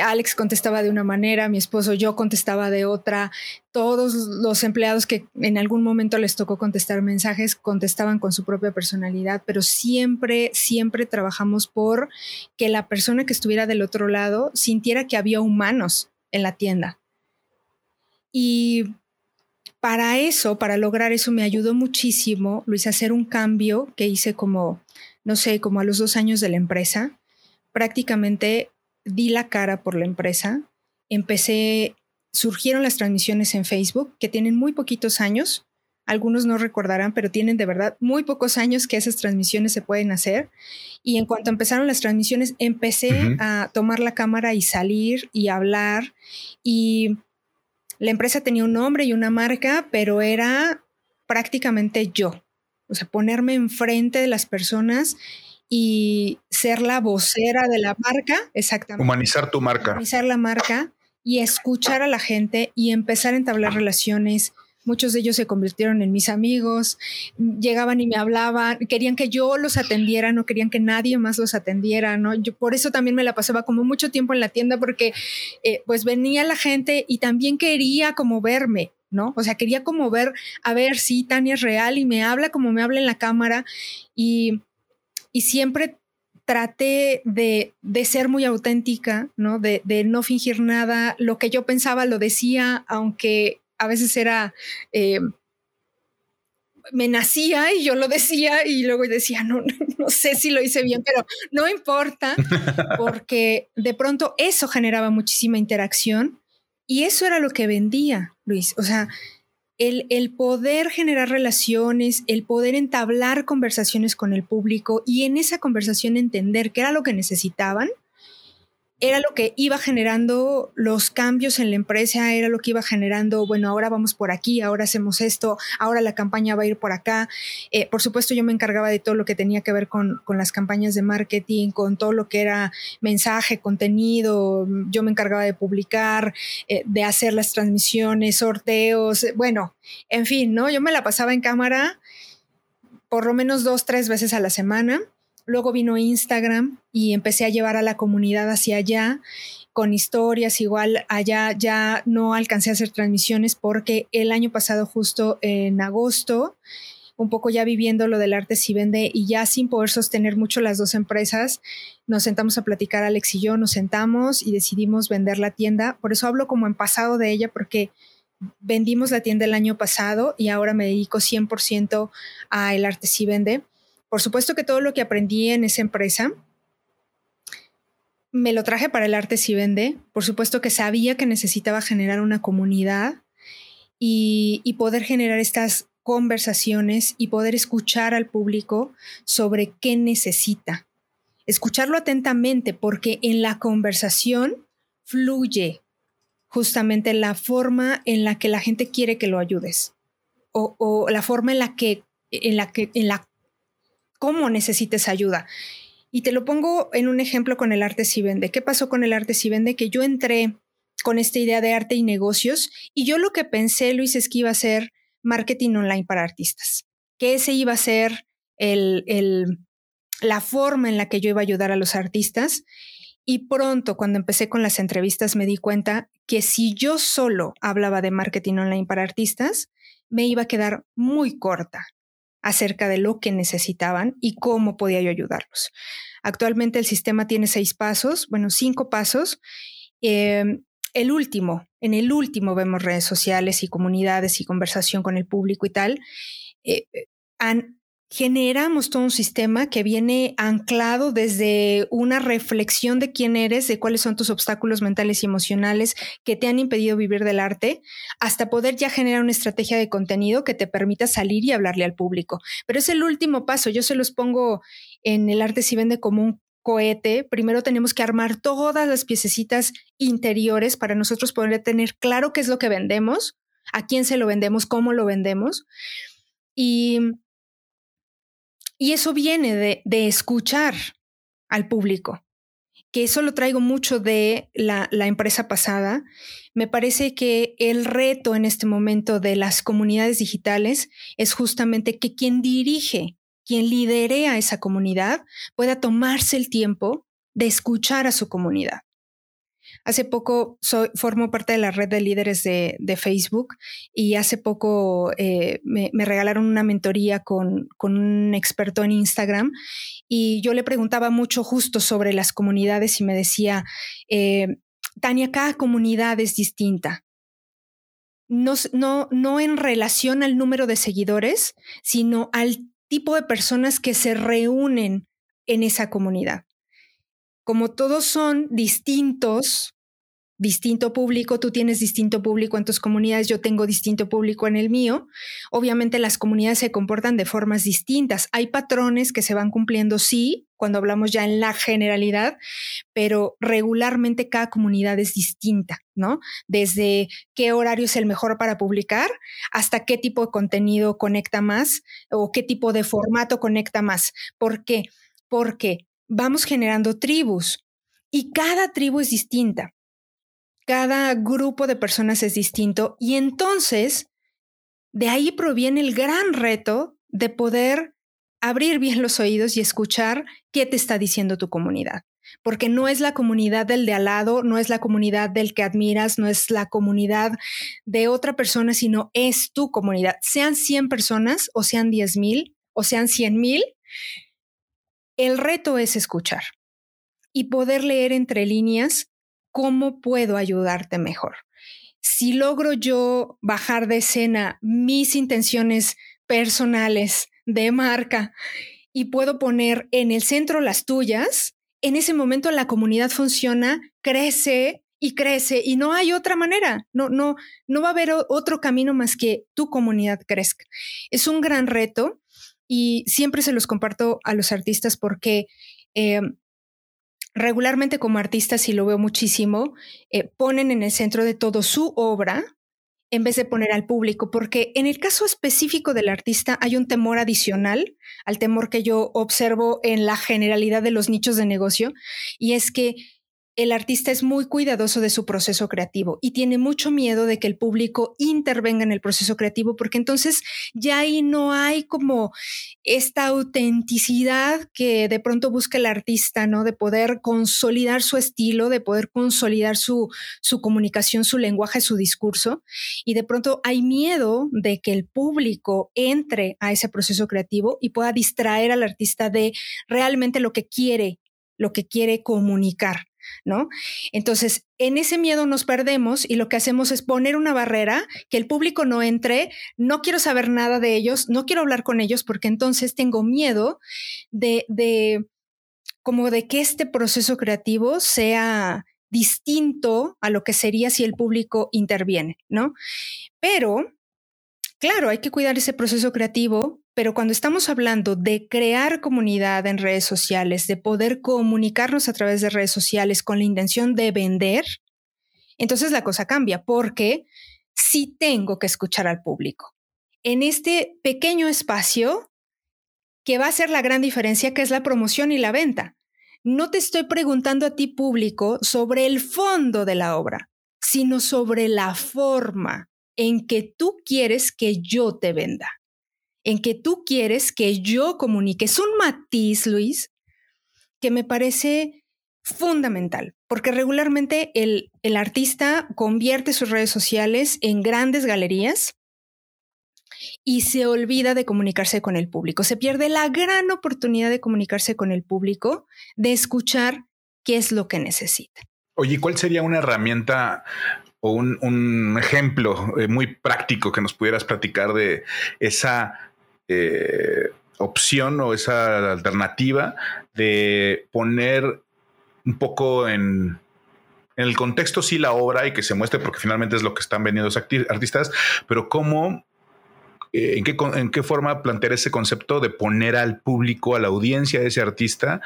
Alex contestaba de una manera, mi esposo yo contestaba de otra. Todos los empleados que en algún momento les tocó contestar mensajes contestaban con su propia personalidad, pero siempre, siempre trabajamos por que la persona que estuviera del otro lado sintiera que había humanos en la tienda. Y para eso, para lograr eso, me ayudó muchísimo, Luis, a hacer un cambio que hice como, no sé, como a los dos años de la empresa prácticamente di la cara por la empresa. Empecé, surgieron las transmisiones en Facebook, que tienen muy poquitos años. Algunos no recordarán, pero tienen de verdad muy pocos años que esas transmisiones se pueden hacer. Y en cuanto empezaron las transmisiones, empecé a tomar la cámara y salir y hablar. Y la empresa tenía un nombre y una marca, pero era prácticamente yo. O sea, ponerme enfrente de las personas y ser la vocera de la marca, exactamente. Humanizar tu marca. Humanizar la marca y escuchar a la gente y empezar a entablar relaciones. Muchos de ellos se convirtieron en mis amigos, llegaban y me hablaban, querían que yo los atendiera, no querían que nadie más los atendiera, ¿no? Yo por eso también me la pasaba como mucho tiempo en la tienda porque eh, pues venía la gente y también quería como verme, ¿no? O sea, quería como ver, a ver si Tania es real y me habla como me habla en la cámara y y siempre traté de, ser muy auténtica, ¿no? De, no fingir nada. Lo que yo pensaba lo decía, aunque a veces era... Eh, me nacía y yo lo decía y luego decía, no, no sé si lo hice bien, pero no importa, porque de pronto eso generaba muchísima interacción y eso era lo que vendía, Luis. O sea, el, poder generar relaciones, el poder entablar conversaciones con el público y en esa conversación entender qué era lo que necesitaban era lo que iba generando los cambios en la empresa, era lo que iba generando, bueno, ahora vamos por aquí, ahora hacemos esto, ahora la campaña va a ir por acá. Eh, por supuesto, yo me encargaba de todo lo que tenía que ver con, las campañas de marketing, con todo lo que era mensaje, contenido, yo me encargaba de publicar, eh, de hacer las transmisiones, sorteos, bueno, en fin, ¿no? Yo me la pasaba en cámara por lo menos dos, tres veces a la semana Luego vino Instagram y empecé a llevar a la comunidad hacia allá con historias. Igual allá ya no alcancé a hacer transmisiones porque el año pasado, justo en agosto, un poco ya viviendo lo del arte si vende y ya sin poder sostener mucho las dos empresas, nos sentamos a platicar Alex y yo, nos sentamos y decidimos vender la tienda. Por eso hablo como en pasado de ella porque vendimos la tienda el año pasado y ahora me dedico 100% a el arte si vende. Por supuesto que todo lo que aprendí en esa empresa me lo traje para el arte si vende. Por supuesto que sabía que necesitaba generar una comunidad y, poder generar estas conversaciones y poder escuchar al público sobre qué necesita. Escucharlo atentamente porque en la conversación fluye justamente la forma en la que la gente quiere que lo ayudes o, o la forma en la que en la que en la cómo necesites ayuda. Y te lo pongo en un ejemplo con el arte si vende. ¿Qué pasó con el arte si vende? Que yo entré con esta idea de arte y negocios y yo lo que pensé, Luis, es que iba a ser marketing online para artistas, que ese iba a ser el, el, la forma en la que yo iba a ayudar a los artistas. Y pronto, cuando empecé con las entrevistas, me di cuenta que si yo solo hablaba de marketing online para artistas, me iba a quedar muy corta acerca de lo que necesitaban y cómo podía yo ayudarlos. Actualmente el sistema tiene seis pasos, bueno, cinco pasos. Em, el último, en el último vemos redes sociales y comunidades y conversación con el público y tal. Eh, eh, han generamos todo un sistema que viene anclado desde una reflexión de quién eres, de cuáles son tus obstáculos mentales y emocionales que te han impedido vivir del arte, hasta poder ya generar una estrategia de contenido que te permita salir y hablarle al público. Pero es el último paso, yo se los pongo en el arte si vende como un cohete, primero tenemos que armar todas las piececitas interiores para nosotros poder tener claro qué es lo que vendemos, a quién se lo vendemos, cómo lo vendemos. Y y eso viene de, escuchar al público, que eso lo traigo mucho de la, la, empresa pasada. Me parece que el reto en este momento de las comunidades digitales es justamente que quien dirige, quien lidere a esa comunidad pueda tomarse el tiempo de escuchar a su comunidad. Hace poco soy, formo parte de la red de líderes de, Facebook y hace poco eh, me, regalaron una mentoría con, un experto en Instagram y yo le preguntaba mucho justo sobre las comunidades y me decía, eh, Tania, cada comunidad es distinta. No, no, no en relación al número de seguidores, sino al tipo de personas que se reúnen en esa comunidad. Como todos son distintos, distinto público, tú tienes distinto público en tus comunidades, yo tengo distinto público en el mío. Obviamente las comunidades se comportan de formas distintas. Hay patrones que se van cumpliendo, sí, cuando hablamos ya en la generalidad, pero regularmente cada comunidad es distinta, ¿no? Desde qué horario es el mejor para publicar hasta qué tipo de contenido conecta más o qué tipo de formato conecta más. ¿Por qué? Porque vamos generando tribus y cada tribu es distinta cada grupo de personas es distinto y entonces de ahí proviene el gran reto de poder abrir bien los oídos y escuchar qué te está diciendo tu comunidad. Porque no es la comunidad del de al lado, no es la comunidad del que admiras, no es la comunidad de otra persona, sino es tu comunidad. Sean 100 personas o sean 10 mil o sean 100 mil, el reto es escuchar y poder leer entre líneas ¿cómo puedo ayudarte mejor? Si logro yo bajar de escena mis intenciones personales de marca y puedo poner en el centro las tuyas, en ese momento la comunidad funciona, crece y crece y no hay otra manera. No, no, no va a haber otro camino más que tu comunidad crezca. Es un gran reto y siempre se los comparto a los artistas porque eh, regularmente como artistas, y lo veo muchísimo, eh, ponen en el centro de todo su obra en vez de poner al público, porque en el caso específico del artista hay un temor adicional al temor que yo observo en la generalidad de los nichos de negocio, y es que el artista es muy cuidadoso de su proceso creativo y tiene mucho miedo de que el público intervenga en el proceso creativo porque entonces ya ahí no hay como esta autenticidad que de pronto busca el artista, ¿no? De poder consolidar su estilo, de poder consolidar su, su comunicación, su lenguaje, su discurso. Y de pronto hay miedo de que el público entre a ese proceso creativo y pueda distraer al artista de realmente lo que quiere, lo que quiere comunicar. ¿No? Entonces, en ese miedo nos perdemos y lo que hacemos es poner una barrera, que el público no entre, no quiero saber nada de ellos, no quiero hablar con ellos porque entonces tengo miedo de, de como de que este proceso creativo sea distinto a lo que sería si el público interviene, ¿no? Pero, claro, hay que cuidar ese proceso creativo pero cuando estamos hablando de crear comunidad en redes sociales, de poder comunicarnos a través de redes sociales con la intención de vender, entonces la cosa cambia porque sí tengo que escuchar al público. En este pequeño espacio que va a ser la gran diferencia, que es la promoción y la venta. No te estoy preguntando a ti público sobre el fondo de la obra, sino sobre la forma en que tú quieres que yo te venda en que tú quieres que yo comunique. Es un matiz, Luis, que me parece fundamental, porque regularmente el, el artista convierte sus redes sociales en grandes galerías y se olvida de comunicarse con el público. Se pierde la gran oportunidad de comunicarse con el público, de escuchar qué es lo que necesita. Oye, ¿cuál sería una herramienta o un, un ejemplo eh, muy práctico que nos pudieras platicar de esa eh, opción o esa alternativa de poner un poco en, el contexto sí la obra y que se muestre porque finalmente es lo que están vendiendo los artistas, pero cómo, eh, en, qué, en qué forma plantear ese concepto de poner al público, a la audiencia de ese artista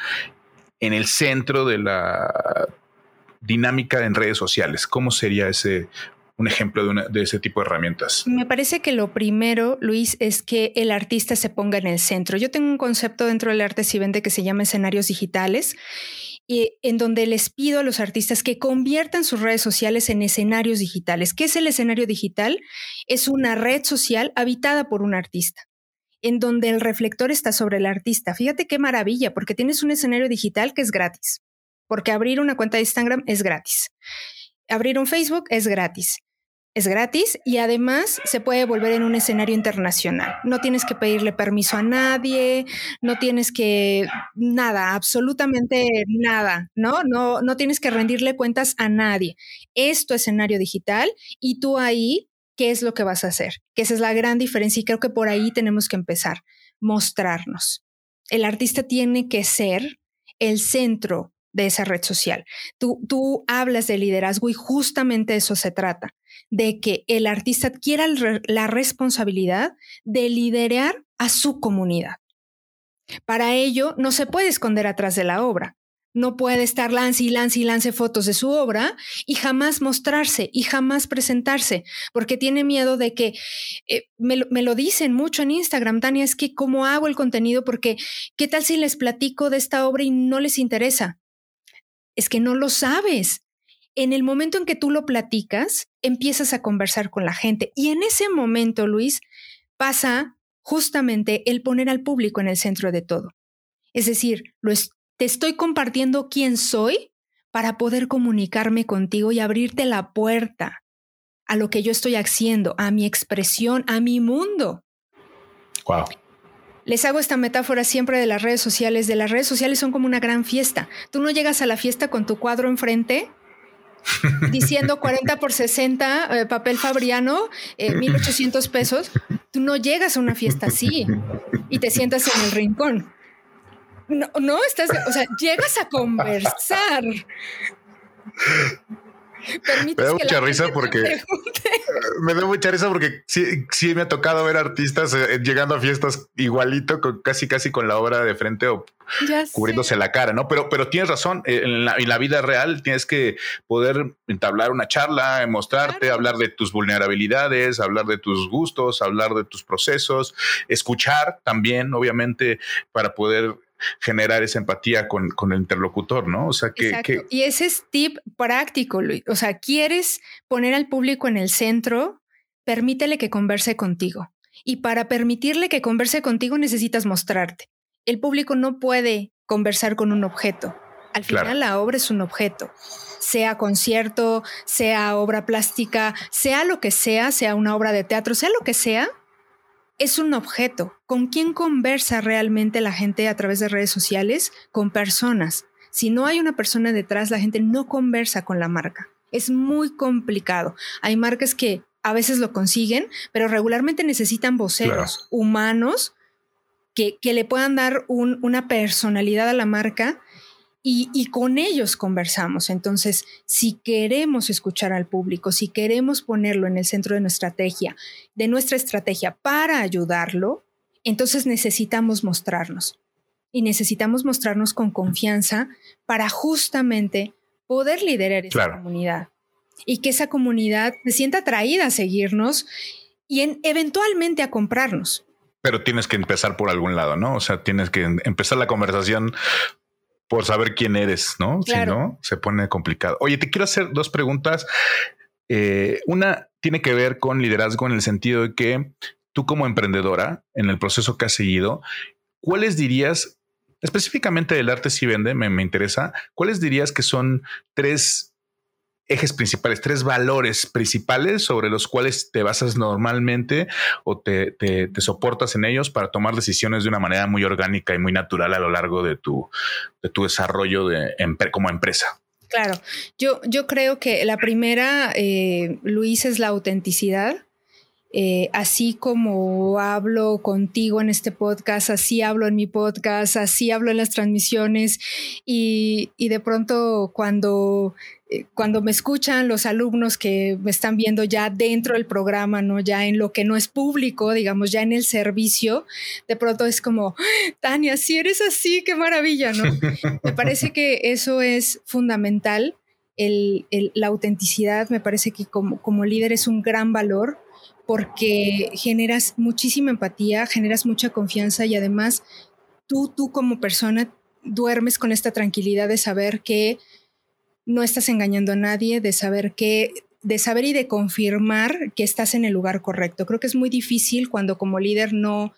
en el centro de la dinámica en redes sociales. ¿Cómo sería ese un ejemplo de, ese tipo de herramientas? Me parece que lo primero, Luis, es que el artista se ponga en el centro. Yo tengo un concepto dentro del arte si vende que se llama escenarios digitales y en donde les pido a los artistas que conviertan sus redes sociales en escenarios digitales. ¿Qué es el escenario digital? Es una red social habitada por un artista en donde el reflector está sobre el artista. Fíjate qué maravilla, porque tienes un escenario digital que es gratis porque abrir una cuenta de Instagram es gratis. Abrir un Facebook es gratis es gratis y además se puede volver en un escenario internacional. No tienes que pedirle permiso a nadie, no tienes que nada, absolutamente nada, ¿no? No, no tienes que rendirle cuentas a nadie. Es tu escenario digital y tú ahí, ¿qué es lo que vas a hacer? Que esa es la gran diferencia y creo que por ahí tenemos que empezar, mostrarnos. El artista tiene que ser el centro de esa red social. Tú, tú hablas de liderazgo y justamente eso se trata de que el artista adquiera la responsabilidad de liderar a su comunidad. Para ello, no se puede esconder atrás de la obra. No puede estar lance y lance y lance fotos de su obra y jamás mostrarse y jamás presentarse, porque tiene miedo de que, eh, me, lo, me, lo, dicen mucho en Instagram, Tania, es que cómo hago el contenido, porque ¿qué tal si les platico de esta obra y no les interesa? Es que no lo sabes en el momento en que tú lo platicas, empiezas a conversar con la gente. Y en ese momento, Luis, pasa justamente el poner al público en el centro de todo. Es decir, te estoy compartiendo quién soy para poder comunicarme contigo y abrirte la puerta a lo que yo estoy haciendo, a mi expresión, a mi mundo. Wow. Les hago esta metáfora siempre de las redes sociales. De las redes sociales son como una gran fiesta. Tú no llegas a la fiesta con tu cuadro enfrente diciendo 40 por 60, eh, papel fabriano, 1800 eh, pesos, tú no llegas a una fiesta así y te sientas en el rincón. No, no estás, o sea, llegas a conversar me da mucha risa porque me da mucha risa porque sí, me ha tocado ver artistas eh, llegando a fiestas igualito, con, casi casi con la obra de frente o cubriéndose la cara, ¿no? Pero, pero tienes razón, eh, en la, vida real tienes que poder entablar una charla, mostrarte, hablar de tus vulnerabilidades, hablar de tus gustos, hablar de tus procesos, escuchar también, obviamente, para poder generar esa empatía con, el interlocutor, ¿no? O sea, que, Y ese es tip práctico, Luis. O sea, quieres poner al público en el centro, permítele que converse contigo. Y para permitirle que converse contigo necesitas mostrarte. El público no puede conversar con un objeto. Al final la obra es un objeto, sea concierto, sea obra plástica, sea lo que sea, sea una obra de teatro, sea lo que sea, es un objeto. ¿Con quién conversa realmente la gente a través de redes sociales? Con personas. Si no hay una persona detrás, la gente no conversa con la marca. Es muy complicado. Hay marcas que a veces lo consiguen, pero regularmente necesitan voceros humanos que, que, le puedan dar una personalidad a la marca y, con ellos conversamos. Entonces, si queremos escuchar al público, si queremos ponerlo en el centro de nuestra estrategia, de nuestra estrategia para ayudarlo, entonces necesitamos mostrarnos. Y necesitamos mostrarnos con confianza para justamente poder liderar esa comunidad y que esa comunidad se sienta atraída a seguirnos y eventualmente a comprarnos. Pero tienes que empezar por algún lado, ¿no? O sea, tienes que empezar la conversación por saber quién eres, ¿no? Si no, se pone complicado. Oye, te quiero hacer dos preguntas. Eh, una tiene que ver con liderazgo en el sentido de que tú como emprendedora, en el proceso que has seguido, ¿cuáles dirías, específicamente del arte si vende, me, me interesa, cuáles dirías que son tres ejes principales, tres valores principales sobre los cuales te basas normalmente o te, soportas en ellos para tomar decisiones de una manera muy orgánica y muy natural a lo largo de tu, de tu desarrollo de, como empresa. Claro, yo, yo creo que la primera, eh, Luis, es la autenticidad. Eh, así como hablo contigo en este podcast, así hablo en mi podcast, así hablo en las transmisiones y, y de pronto cuando eh, cuando me escuchan los alumnos que me están viendo ya dentro del programa, ¿no? Ya en lo que no es público, digamos, ya en el servicio, de pronto es como, Tania, si eres así, qué maravilla, ¿no? me parece que eso es fundamental. la autenticidad me parece que como, como líder es un gran valor porque generas muchísima empatía, generas mucha confianza y además tú, tú como persona duermes con esta tranquilidad de saber que no estás engañando a nadie, de saber que de saber y de confirmar que estás en el lugar correcto. Creo que es muy difícil cuando como líder no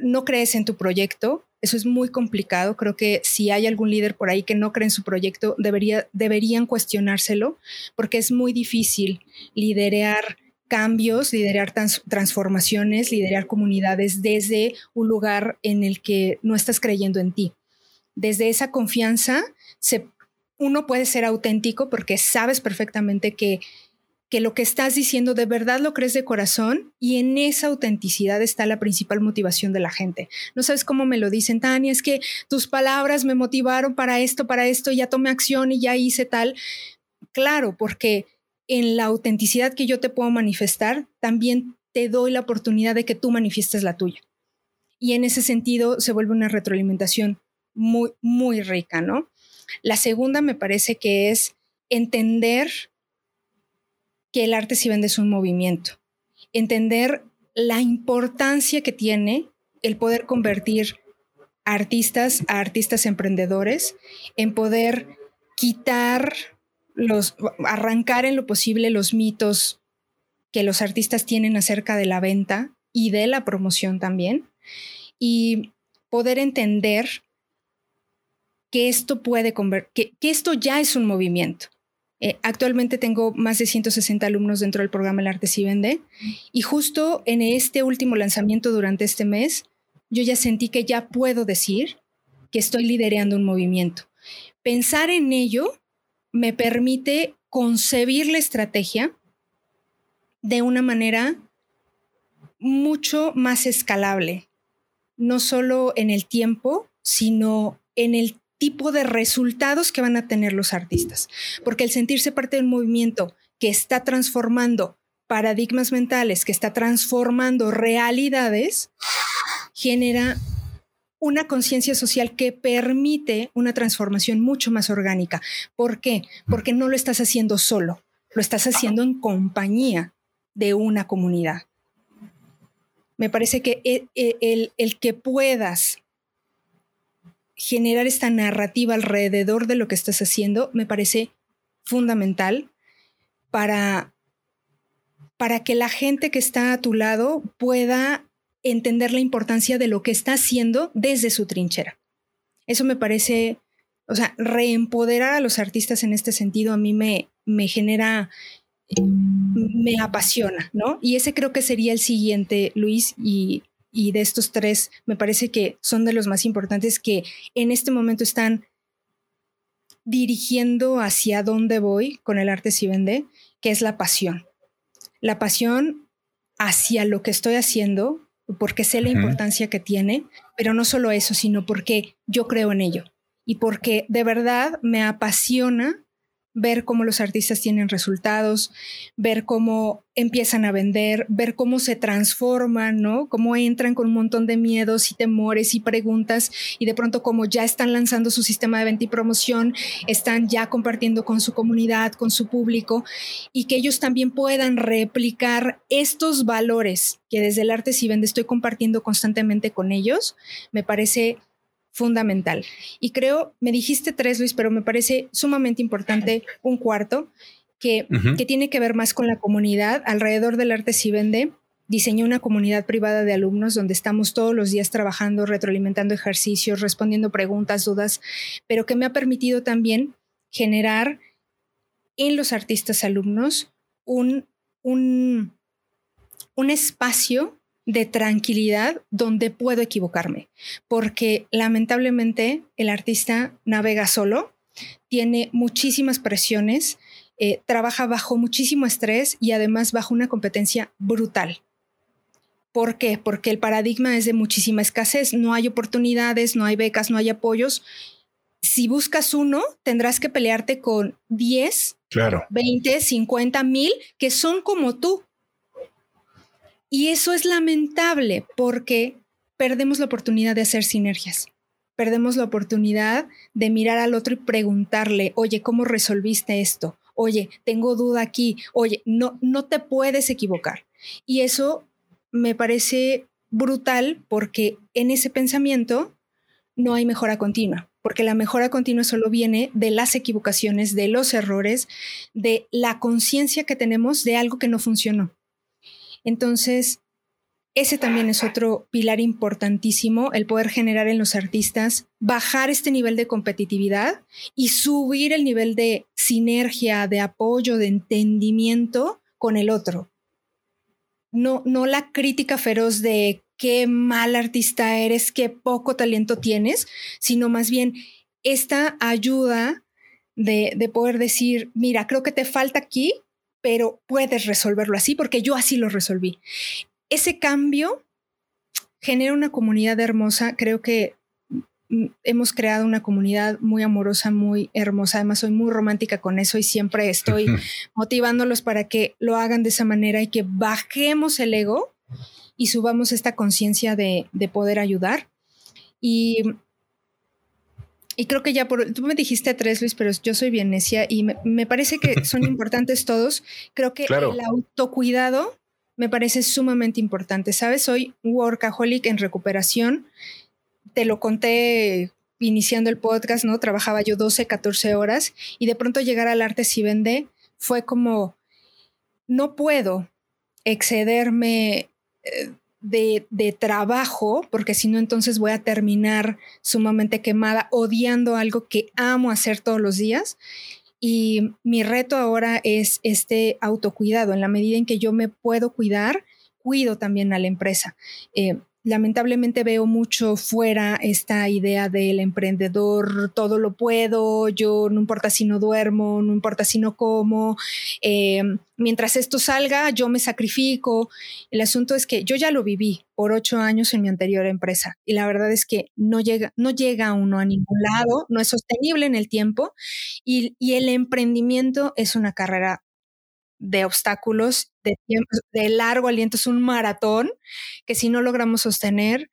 no crees en tu proyecto, Eso es muy complicado. Creo que si hay algún líder por ahí que no cree en su proyecto, debería, deberían cuestionárselo porque es muy difícil liderar cambios, liderar transformaciones, liderar comunidades desde un lugar en el que no estás creyendo en ti. Desde esa confianza, uno puede ser auténtico porque sabes perfectamente que que lo que estás diciendo de verdad lo crees de corazón y en esa autenticidad está la principal motivación de la gente. No sabes cómo me lo dicen, Tania, es que tus palabras me motivaron para esto, para esto, ya tomé acción y ya hice tal. Claro, porque en la autenticidad que yo te puedo manifestar, también te doy la oportunidad de que tú manifiestes la tuya. Y en ese sentido se vuelve una retroalimentación muy, muy rica, ¿no? La segunda me parece que es entender que el arte si vende es un movimiento. Entender la importancia que tiene el poder convertir artistas a artistas emprendedores, en poder quitar los, arrancar en lo posible los mitos que los artistas tienen acerca de la venta y de la promoción también, y poder entender que esto puede que, que esto ya es un movimiento, eh, actualmente tengo más de 160 alumnos dentro del programa El Arte Si Vende y justo en este último lanzamiento durante este mes, yo ya sentí que ya puedo decir que estoy liderando un movimiento. Pensar en ello me permite concebir la estrategia de una manera mucho más escalable, no solo en el tiempo, sino en el tipo de resultados que van a tener los artistas. Porque el sentirse parte de un movimiento que está transformando paradigmas mentales, que está transformando realidades, genera una conciencia social que permite una transformación mucho más orgánica. ¿Por qué? Porque no lo estás haciendo solo, lo estás haciendo en compañía de una comunidad. Me parece que e, e, el, el que puedas generar esta narrativa alrededor de lo que estás haciendo me parece fundamental para, para que la gente que está a tu lado pueda entender la importancia de lo que está haciendo desde su trinchera. Eso me parece, o sea, reempoderar a los artistas en este sentido a mí me, me genera, me apasiona, ¿no? Y ese creo que sería el siguiente, Luis, y y de estos tres me parece que son de los más importantes que en este momento están dirigiendo hacia dónde voy con el arte si vende, que es la pasión. La pasión hacia lo que estoy haciendo, porque sé la importancia que tiene, pero no solo eso, sino porque yo creo en ello y porque de verdad me apasiona ver cómo los artistas tienen resultados, ver cómo empiezan a vender, ver cómo se transforman, ¿no? Cómo entran con un montón de miedos y temores y preguntas y de pronto como ya están lanzando su sistema de venta y promoción, están ya compartiendo con su comunidad, con su público y que ellos también puedan replicar estos valores que desde el arte si vende estoy compartiendo constantemente con ellos, me parece fundamental. Y creo, me dijiste tres, Luis, pero me parece sumamente importante un cuarto que, que tiene que ver más con la comunidad. Alrededor del arte si vende, diseñé una comunidad privada de alumnos donde estamos todos los días trabajando, retroalimentando ejercicios, respondiendo preguntas, dudas, pero que me ha permitido también generar en los artistas alumnos un, un, un espacio de tranquilidad donde puedo equivocarme, porque lamentablemente el artista navega solo, tiene muchísimas presiones, eh, trabaja bajo muchísimo estrés y además bajo una competencia brutal. ¿Por qué? Porque el paradigma es de muchísima escasez, no hay oportunidades, no hay becas, no hay apoyos. Si buscas uno, tendrás que pelearte con 10, claro. 20, 50 mil que son como tú, y eso es lamentable porque perdemos la oportunidad de hacer sinergias. Perdemos la oportunidad de mirar al otro y preguntarle, oye, ¿cómo resolviste esto? Oye, tengo duda aquí. Oye, no, no te puedes equivocar. Y eso me parece brutal porque en ese pensamiento no hay mejora continua, porque la mejora continua solo viene de las equivocaciones, de los errores, de la conciencia que tenemos de algo que no funcionó. Entonces, ese también es otro pilar importantísimo, el poder generar en los artistas, bajar este nivel de competitividad y subir el nivel de sinergia, de apoyo, de entendimiento con el otro. No, no la crítica feroz de qué mal artista eres, qué poco talento tienes, sino más bien esta ayuda de, de poder decir, mira, creo que te falta aquí, pero puedes resolverlo así porque yo así lo resolví ese cambio genera una comunidad hermosa. Creo que mm, hemos creado una comunidad muy amorosa, muy hermosa. Además, soy muy romántica con eso y siempre estoy motivándolos para que lo hagan de esa manera y que bajemos el ego y subamos esta conciencia de, poder ayudar. Y, y, creo que ya por, tú me dijiste tres, Luis, pero yo soy bien necia y me, parece que son importantes todos. Creo que el autocuidado me parece sumamente importante. Sabes, soy workaholic en recuperación. Te lo conté iniciando el podcast, ¿no? Trabajaba yo 12, 14 horas y de pronto llegar al arte si vende fue como, no puedo excederme eh, de, trabajo, porque si no, entonces voy a terminar sumamente quemada, odiando algo que amo hacer todos los días. Y mi reto ahora es este autocuidado. En la medida en que yo me puedo cuidar, cuido también a la empresa. Eh, lamentablemente veo mucho fuera esta idea del emprendedor, todo lo puedo, yo no importa si no duermo, no importa si no como, eh, mientras esto salga, yo me sacrifico. El asunto es que yo ya lo viví por ocho años en mi anterior empresa y la verdad es que no llega, no llega uno a ningún lado, no es sostenible en el tiempo y, y el emprendimiento es una carrera de obstáculos, de, de largo aliento, es un maratón que si no logramos sostener,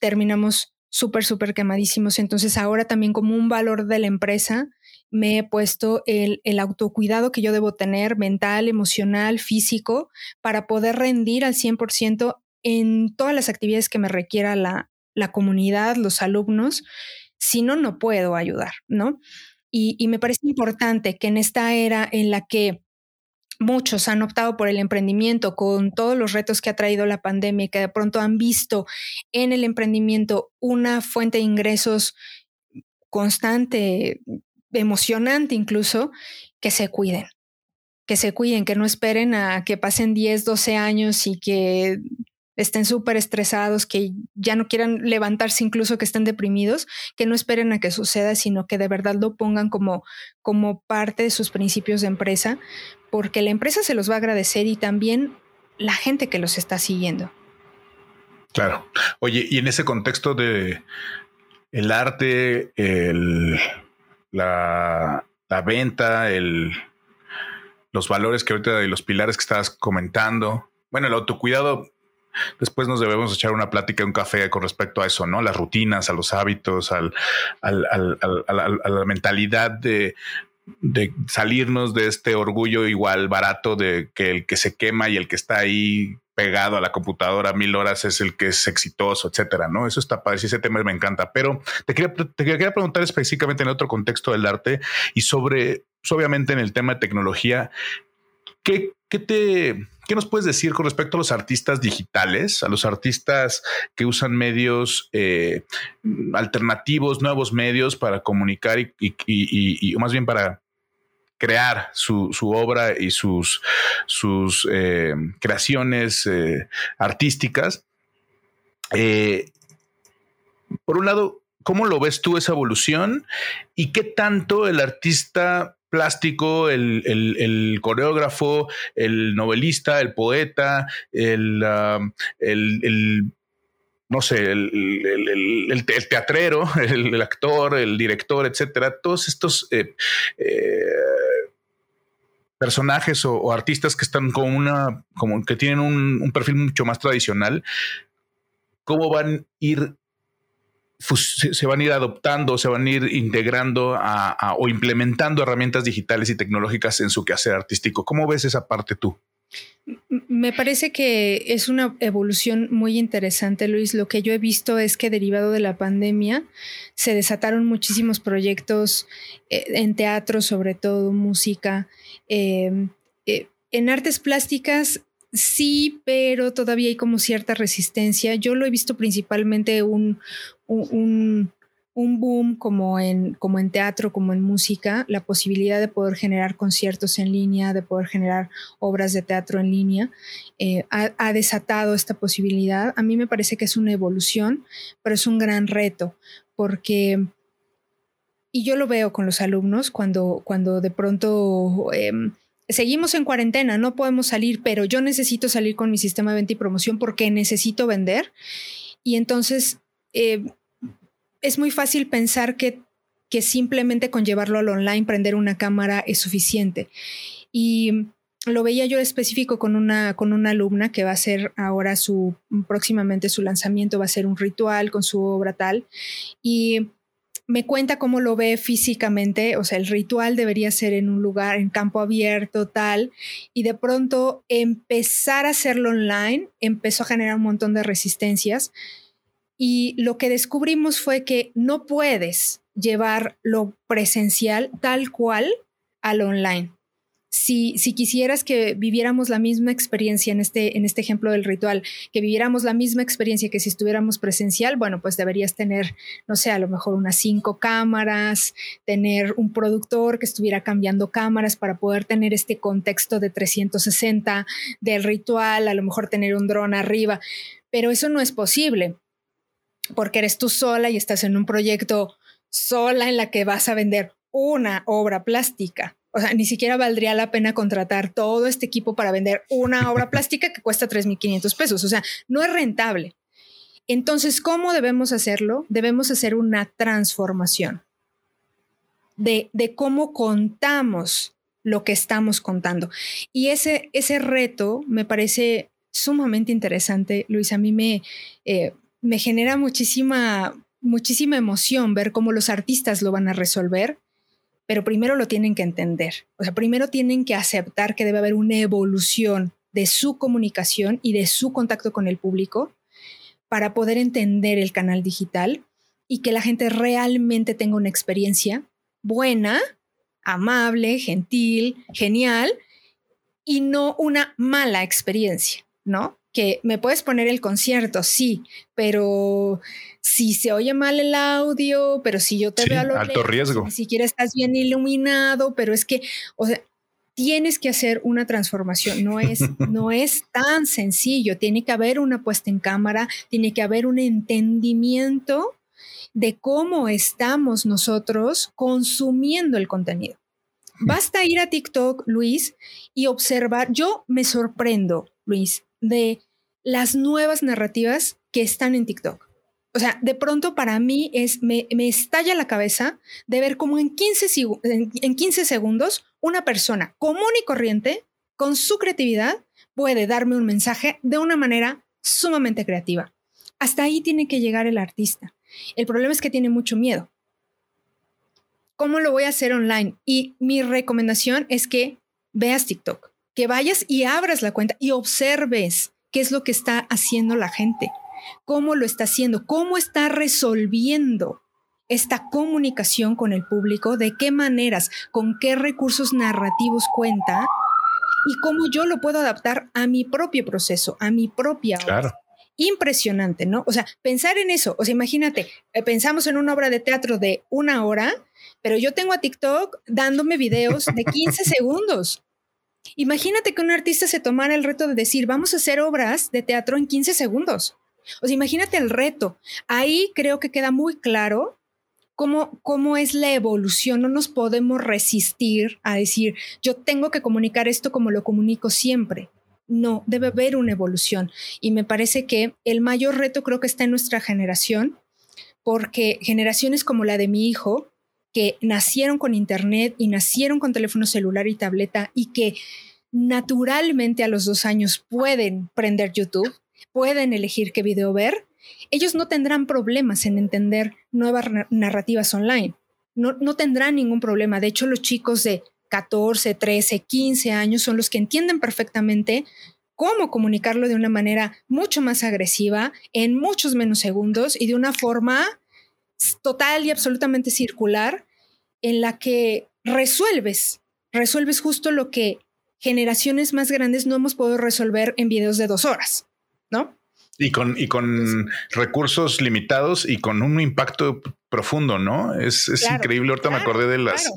terminamos súper, súper quemadísimos. Entonces ahora también como un valor de la empresa me he puesto el, el, autocuidado que yo debo tener mental, emocional, físico, para poder rendir al 100% en todas las actividades que me requiera la, la comunidad, los alumnos. Si no, no puedo ayudar, ¿no? Y, y me parece importante que en esta era en la que muchos han optado por el emprendimiento con todos los retos que ha traído la pandemia y que de pronto han visto en el emprendimiento una fuente de ingresos constante, emocionante incluso, que se cuiden, que se cuiden, que no esperen a que pasen 10, 12 años y que estén súper estresados, que ya no quieran levantarse, incluso que estén deprimidos, que no esperen a que suceda, sino que de verdad lo pongan como, como parte de sus principios de empresa, porque la empresa se los va a agradecer y también la gente que los está siguiendo. Claro. Oye, y en ese contexto de el arte, el, la, la venta, el, los valores que ahorita y los pilares que estabas comentando, bueno, el autocuidado Después nos debemos echar una plática, un café con respecto a eso, ¿no? Las rutinas, a los hábitos, al, al, al, a la mentalidad de, de salirnos de este orgullo igual barato de que el que se quema y el que está ahí pegado a la computadora mil horas es el que es exitoso, etcétera, ¿no? Eso está padre, ese tema me encanta, pero te quería, te quería preguntar específicamente en otro contexto del arte y sobre, obviamente en el tema de tecnología, ¿qué, qué te, ¿Qué nos puedes decir con respecto a los artistas digitales, a los artistas que usan medios eh, alternativos, nuevos medios para comunicar y, más bien para crear su, obra y sus, sus eh, creaciones eh, artísticas? por un lado, ¿cómo lo ves tú esa evolución y qué tanto el artista plástico, el, coreógrafo, el novelista, el poeta, el, um, no sé, el, teatrero, el, actor, el director, etcétera, todos estos eh, eh, personajes o, artistas que están con una, como que tienen un, un perfil mucho más tradicional, ¿cómo van a ir se van a ir adoptando, se van a ir integrando o implementando herramientas digitales y tecnológicas en su quehacer artístico. ¿Cómo ves esa parte tú? Me parece que es una evolución muy interesante, Luis. Lo que yo he visto es que derivado de la pandemia se desataron muchísimos proyectos eh, en teatro, sobre todo música. Eh, eh, en artes plásticas sí, pero todavía hay como cierta resistencia. Yo lo he visto principalmente un, un, un boom como en, como en teatro, como en música, la posibilidad de poder generar conciertos en línea, de poder generar obras de teatro en línea, eh, ha, desatado esta posibilidad. A mí me parece que es una evolución, pero es un gran reto, porque, y yo lo veo con los alumnos, cuando, cuando de pronto... Em, seguimos en cuarentena, no podemos salir, pero yo necesito salir con mi sistema de venta y promoción porque necesito vender. Y entonces eh, es muy fácil pensar que, que simplemente con llevarlo al online, prender una cámara es suficiente. Y lo veía yo específico con una, con una alumna que va a ser ahora su, próximamente su lanzamiento, va a ser un ritual con su obra tal. Y me cuenta cómo lo ve físicamente, o sea, el ritual debería ser en un lugar, en campo abierto, tal, y de pronto empezar a hacerlo online empezó a generar un montón de resistencias y lo que descubrimos fue que no puedes llevar lo presencial tal cual al online. Si, si, quisieras que viviéramos la misma experiencia en este, en este ejemplo del ritual, que viviéramos la misma experiencia que si estuviéramos presencial, bueno, pues deberías tener, no sé, a lo mejor unas cinco cámaras, tener un productor que estuviera cambiando cámaras para poder tener este contexto de 360 del ritual, a lo mejor tener un dron arriba, pero eso no es posible porque eres tú sola y estás en un proyecto sola en la que vas a vender una obra plástica. O sea, ni siquiera valdría la pena contratar todo este equipo para vender una obra plástica que cuesta 3.500 pesos. O sea, no es rentable. Entonces, ¿cómo debemos hacerlo? Debemos hacer una transformación de, de cómo contamos lo que estamos contando. Y ese, ese reto me parece sumamente interesante, Luis. A mí me, eh, me genera muchísima, muchísima emoción ver cómo los artistas lo van a resolver, pero primero lo tienen que entender. O sea, primero tienen que aceptar que debe haber una evolución de su comunicación y de su contacto con el público para poder entender el canal digital y que la gente realmente tenga una experiencia buena, amable, gentil, genial y no una mala experiencia, ¿no? Que me puedes poner el concierto, sí, pero si se oye mal el audio, pero si yo te veo a lo alto riesgo. ni siquiera estás bien iluminado, pero es que, o sea, tienes que hacer una transformación, no es, no es tan sencillo, tiene que haber una puesta en cámara, tiene que haber un entendimiento de cómo estamos nosotros consumiendo el contenido. Basta ir a TikTok, Luis, y observar. Yo me sorprendo, Luis, de las nuevas narrativas que están en TikTok. O sea, de pronto para mí es, me, estalla la cabeza de ver cómo en 15, en 15 segundos una persona común y corriente, con su creatividad, puede darme un mensaje de una manera sumamente creativa. Hasta ahí tiene que llegar el artista. El problema es que tiene mucho miedo. ¿Cómo lo voy a hacer online? Y mi recomendación es que veas TikTok, que vayas y abras la cuenta y observes qué es lo que está haciendo la gente, cómo lo está haciendo, cómo está resolviendo esta comunicación con el público, de qué maneras, con qué recursos narrativos cuenta y cómo yo lo puedo adaptar a mi propio proceso, a mi propia Claro. Impresionante, ¿no? O sea, pensar en eso, o sea, imagínate, eh, pensamos en una obra de teatro de una hora, pero yo tengo a TikTok dándome videos de 15 segundos. Imagínate que un artista se tomara el reto de decir, vamos a hacer obras de teatro en 15 segundos. O sea, imagínate el reto. Ahí creo que queda muy claro cómo, cómo es la evolución. No nos podemos resistir a decir, yo tengo que comunicar esto como lo comunico siempre. No, debe haber una evolución. Y me parece que el mayor reto creo que está en nuestra generación, porque generaciones como la de mi hijo, que nacieron con Internet y nacieron con teléfono celular y tableta y que naturalmente a los dos años pueden prender YouTube, pueden elegir qué video ver, ellos no tendrán problemas en entender nuevas narrativas online. No, no tendrán ningún problema. De hecho, los chicos de 14, 13, 15 años son los que entienden perfectamente cómo comunicarlo de una manera mucho más agresiva, en muchos menos segundos y de una forma total y absolutamente circular en la que resuelves, resuelves justo lo que generaciones más grandes no hemos podido resolver en videos de dos horas, ¿no? Y con, y con recursos limitados y con un impacto profundo, ¿no? Es, increíble. Ahorita me acordé de las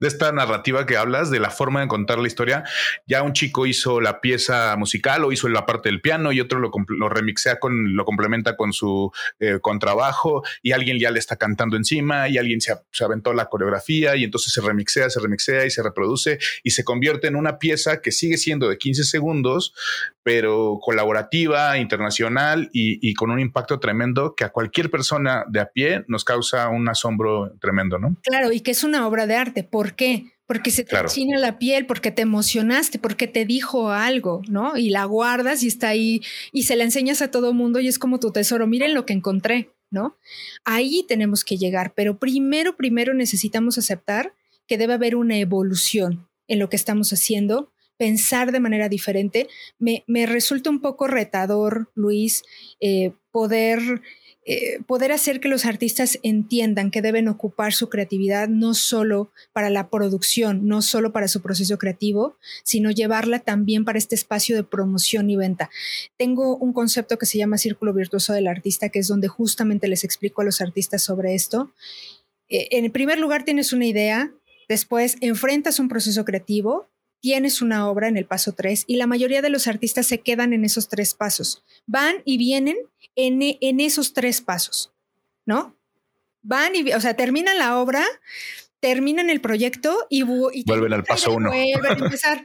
de esta narrativa que hablas, de la forma de contar la historia. Ya un chico hizo la pieza musical o hizo la parte del piano y otro lo, lo remixea con, lo complementa con su eh, contrabajo y alguien ya le está cantando encima y alguien se, se, aventó la coreografía y entonces se remixea, se remixea y se reproduce y se convierte en una pieza que sigue siendo de 15 segundos, pero colaborativa, internacional y, y con un impacto tremendo que a cualquier persona de a pie nos causa un asombro tremendo, ¿no? Claro, y que es una obra de arte. ¿Por qué? Porque se te china la piel, porque te emocionaste, porque te dijo algo, ¿no? Y la guardas y está ahí y se la enseñas a todo mundo y es como tu tesoro. Miren lo que encontré, ¿no? Ahí tenemos que llegar, pero primero, primero necesitamos aceptar que debe haber una evolución en lo que estamos haciendo, pensar de manera diferente. Me, me resulta un poco retador, Luis, eh, poder eh, poder hacer que los artistas entiendan que deben ocupar su creatividad no solo para la producción, no solo para su proceso creativo, sino llevarla también para este espacio de promoción y venta. Tengo un concepto que se llama Círculo Virtuoso del Artista, que es donde justamente les explico a los artistas sobre esto. Eh, en primer lugar, tienes una idea, después enfrentas un proceso creativo, tienes una obra en el paso 3 y la mayoría de los artistas se quedan en esos tres pasos. Van y vienen en, en esos tres pasos, ¿no? Van y, o sea, terminan la obra, terminan el proyecto y, vuelven al paso uno. Vuelven a empezar.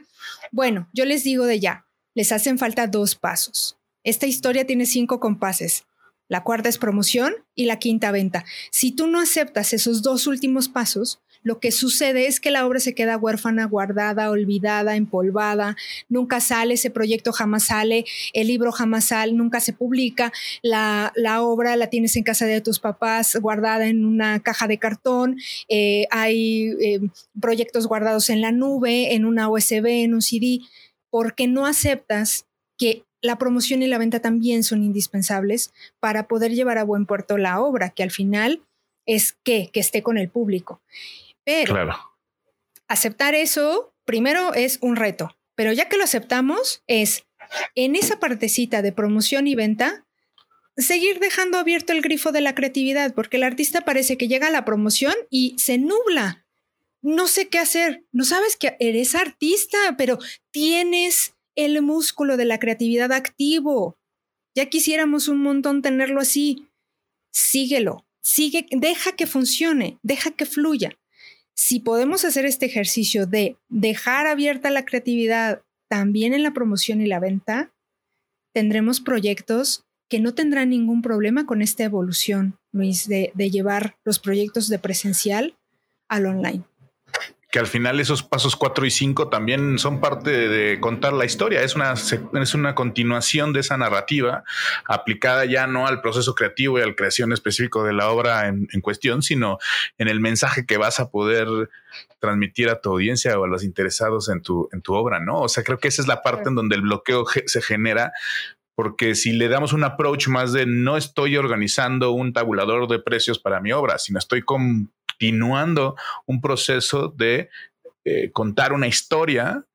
bueno, yo les digo de ya, les hacen falta dos pasos. Esta historia tiene cinco compases. La cuarta es promoción y la quinta venta. Si tú no aceptas esos dos últimos pasos, lo que sucede es que la obra se queda huérfana, guardada, olvidada, empolvada, nunca sale, ese proyecto jamás sale, el libro jamás sale, nunca se publica, la, obra la tienes en casa de tus papás guardada en una caja de cartón, eh, hay eh, proyectos guardados en la nube, en una USB, en un CD, porque no aceptas que la promoción y la venta también son indispensables para poder llevar a buen puerto la obra, que al final es que, que esté con el público. Pero claro. aceptar eso, primero es un reto, pero ya que lo aceptamos, es en esa partecita de promoción y venta, seguir dejando abierto el grifo de la creatividad, porque el artista parece que llega a la promoción y se nubla. No sé qué hacer. No sabes que eres artista, pero tienes el músculo de la creatividad activo. Ya quisiéramos un montón tenerlo así. Síguelo, sigue, deja que funcione, deja que fluya si podemos hacer este ejercicio de dejar abierta la creatividad también en la promoción y la venta, tendremos proyectos que no tendrán ningún problema con esta evolución, Luis, de, de llevar los proyectos de presencial al online que al final esos pasos 4 y 5 también son parte de, contar la historia. Es una, es una continuación de esa narrativa aplicada ya no al proceso creativo y al creación específico de la obra en, cuestión, sino en el mensaje que vas a poder transmitir a tu audiencia o a los interesados en tu, en tu obra, ¿no? O sea, creo que esa es la parte en donde el bloqueo se genera porque si le damos un approach más de no estoy organizando un tabulador de precios para mi obra, sino estoy con, continuando un proceso de eh, contar una historia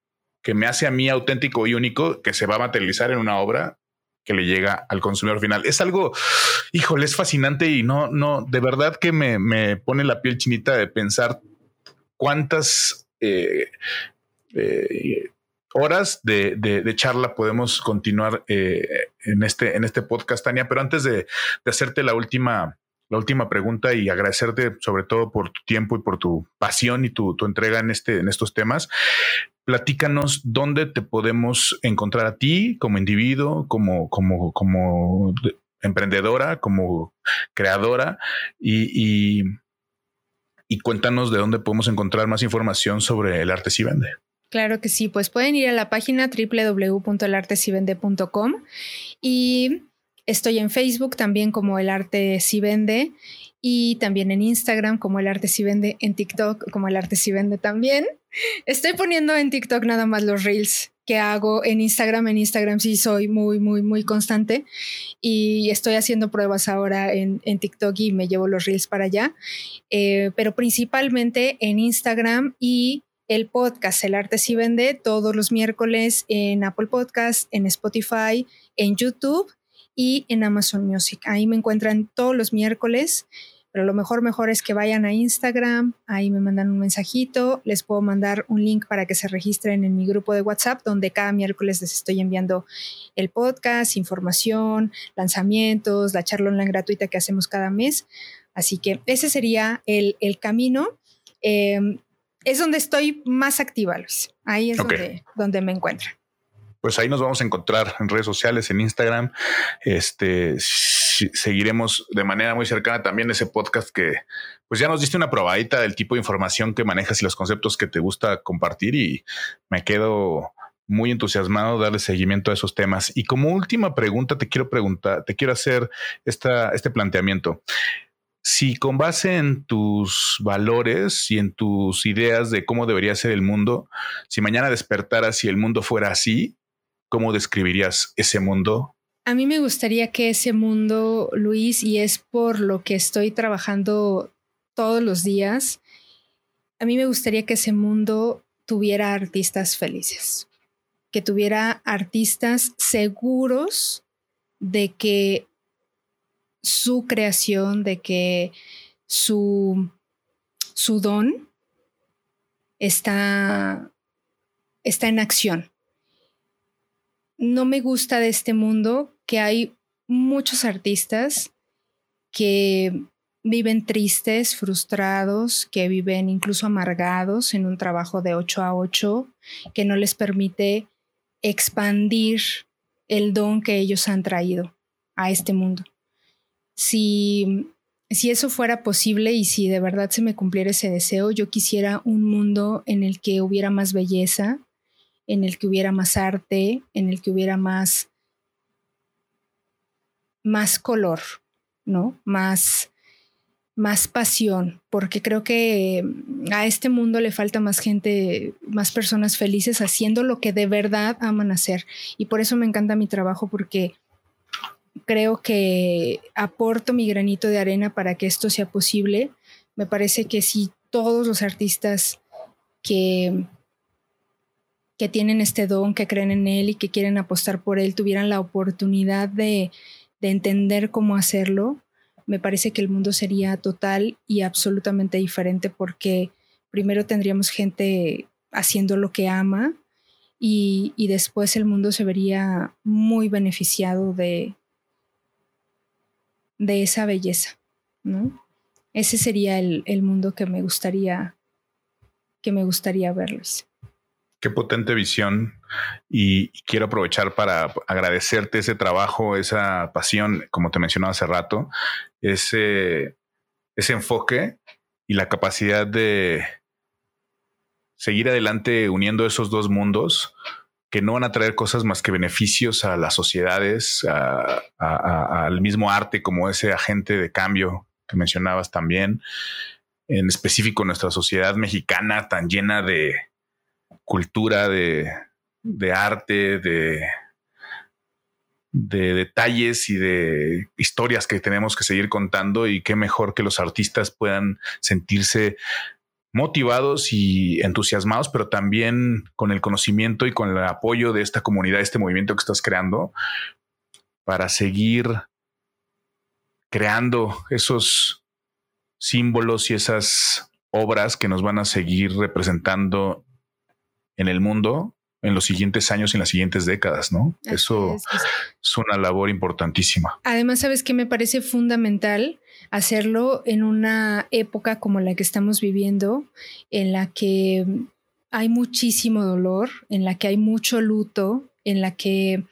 que me hace a mí auténtico y único, que se va a materializar en una obra que le llega al consumidor final. Es algo, híjole, es fascinante y no, no, de verdad que me, pone la piel chinita de pensar cuántas eh, eh, horas de, charla podemos continuar en, este, en este podcast, Tania. Pero antes de, de hacerte la última la última pregunta y agradecerte sobre todo por tu tiempo y por tu pasión y tu, entrega en, este, en estos temas. Platícanos dónde te podemos encontrar a ti como individuo, como, como, como emprendedora, como creadora y, y, cuéntanos de dónde podemos encontrar más información sobre el arte si vende. Claro que sí, pues pueden ir a la página www.elartesivende.com y Estoy en Facebook también como El Arte Si Vende y también en Instagram como El Arte Si Vende, en TikTok como El Arte Si Vende también. Estoy poniendo en TikTok nada más los reels que hago en Instagram. En Instagram sí soy muy, muy, muy constante y estoy haciendo pruebas ahora en, TikTok y me llevo los reels para allá, eh, pero principalmente en Instagram y el podcast El Arte Si Vende todos los miércoles en Apple Podcast, en Spotify, en YouTube y en Amazon Music. Ahí me encuentran todos los miércoles. Pero lo mejor, mejor es que vayan a Instagram, ahí me mandan un mensajito, les puedo mandar un link para que se registren en mi grupo de WhatsApp, donde cada miércoles les estoy enviando el podcast, información, lanzamientos, la charla online gratuita que hacemos cada mes. Así que ese sería el, camino. Em, es donde estoy más activa, Luis. Ahí es donde, donde me encuentro. Pues ahí nos vamos a encontrar en redes sociales, en Instagram. Este seguiremos de manera muy cercana también ese podcast que pues ya nos diste una probadita del tipo de información que manejas y los conceptos que te gusta compartir y me quedo muy entusiasmado darle seguimiento a esos temas. Y como última pregunta te quiero preguntar, te quiero hacer esta, este planteamiento. Si con base en tus valores y en tus ideas de cómo debería ser el mundo, si mañana despertaras y el mundo fuera así, ¿cómo describirías ese mundo a mí me gustaría que ese mundo, Luis, y es por lo que estoy trabajando todos los días, a mí me gustaría que ese mundo tuviera artistas felices, que tuviera artistas seguros de que su creación, de que su, su don está, está en acción. No me gusta de este mundo que hay muchos artistas que viven tristes, frustrados, que viven incluso amargados en un trabajo de 8 a 8, que no les permite expandir el don que ellos han traído a este mundo. Si, si eso fuera posible y si de verdad se me cumpliera ese deseo, yo quisiera un mundo en el que hubiera más belleza, en el que hubiera más arte, en el que hubiera más más color, ¿no? Más, más pasión, porque creo que a este mundo le falta más gente, más personas felices haciendo lo que de verdad aman hacer. Y por eso me encanta mi trabajo, porque creo que aporto mi granito de arena para que esto sea posible. Me parece que si todos los artistas que, que tienen este don, que creen en él y que quieren apostar por él, tuvieran la oportunidad de de entender cómo hacerlo, me parece que el mundo sería total y absolutamente diferente porque primero tendríamos gente haciendo lo que ama y, después el mundo se vería muy beneficiado de, de esa belleza, ¿no? Ese sería el, el mundo que me gustaría que me gustaría verlos. Qué potente visión y, quiero aprovechar para agradecerte ese trabajo, esa pasión, como te mencionaba hace rato, ese, enfoque y la capacidad de seguir adelante uniendo esos dos mundos que no van a traer cosas más que beneficios a las sociedades, al mismo arte como ese agente de cambio que mencionabas también, en específico nuestra sociedad mexicana tan llena de, cultura, de, arte, de, de detalles y de historias que tenemos que seguir contando y qué mejor que los artistas puedan sentirse motivados y entusiasmados, pero también con el conocimiento y con el apoyo de esta comunidad, este movimiento que estás creando, para seguir creando esos símbolos y esas obras que nos van a seguir representando en el mundo en los siguientes años y en las siguientes décadas, ¿no? Eso es, una labor importantísima. Además, sabes que me parece fundamental hacerlo en una época como la que estamos viviendo, en la que hay muchísimo dolor, en la que hay mucho luto, en la que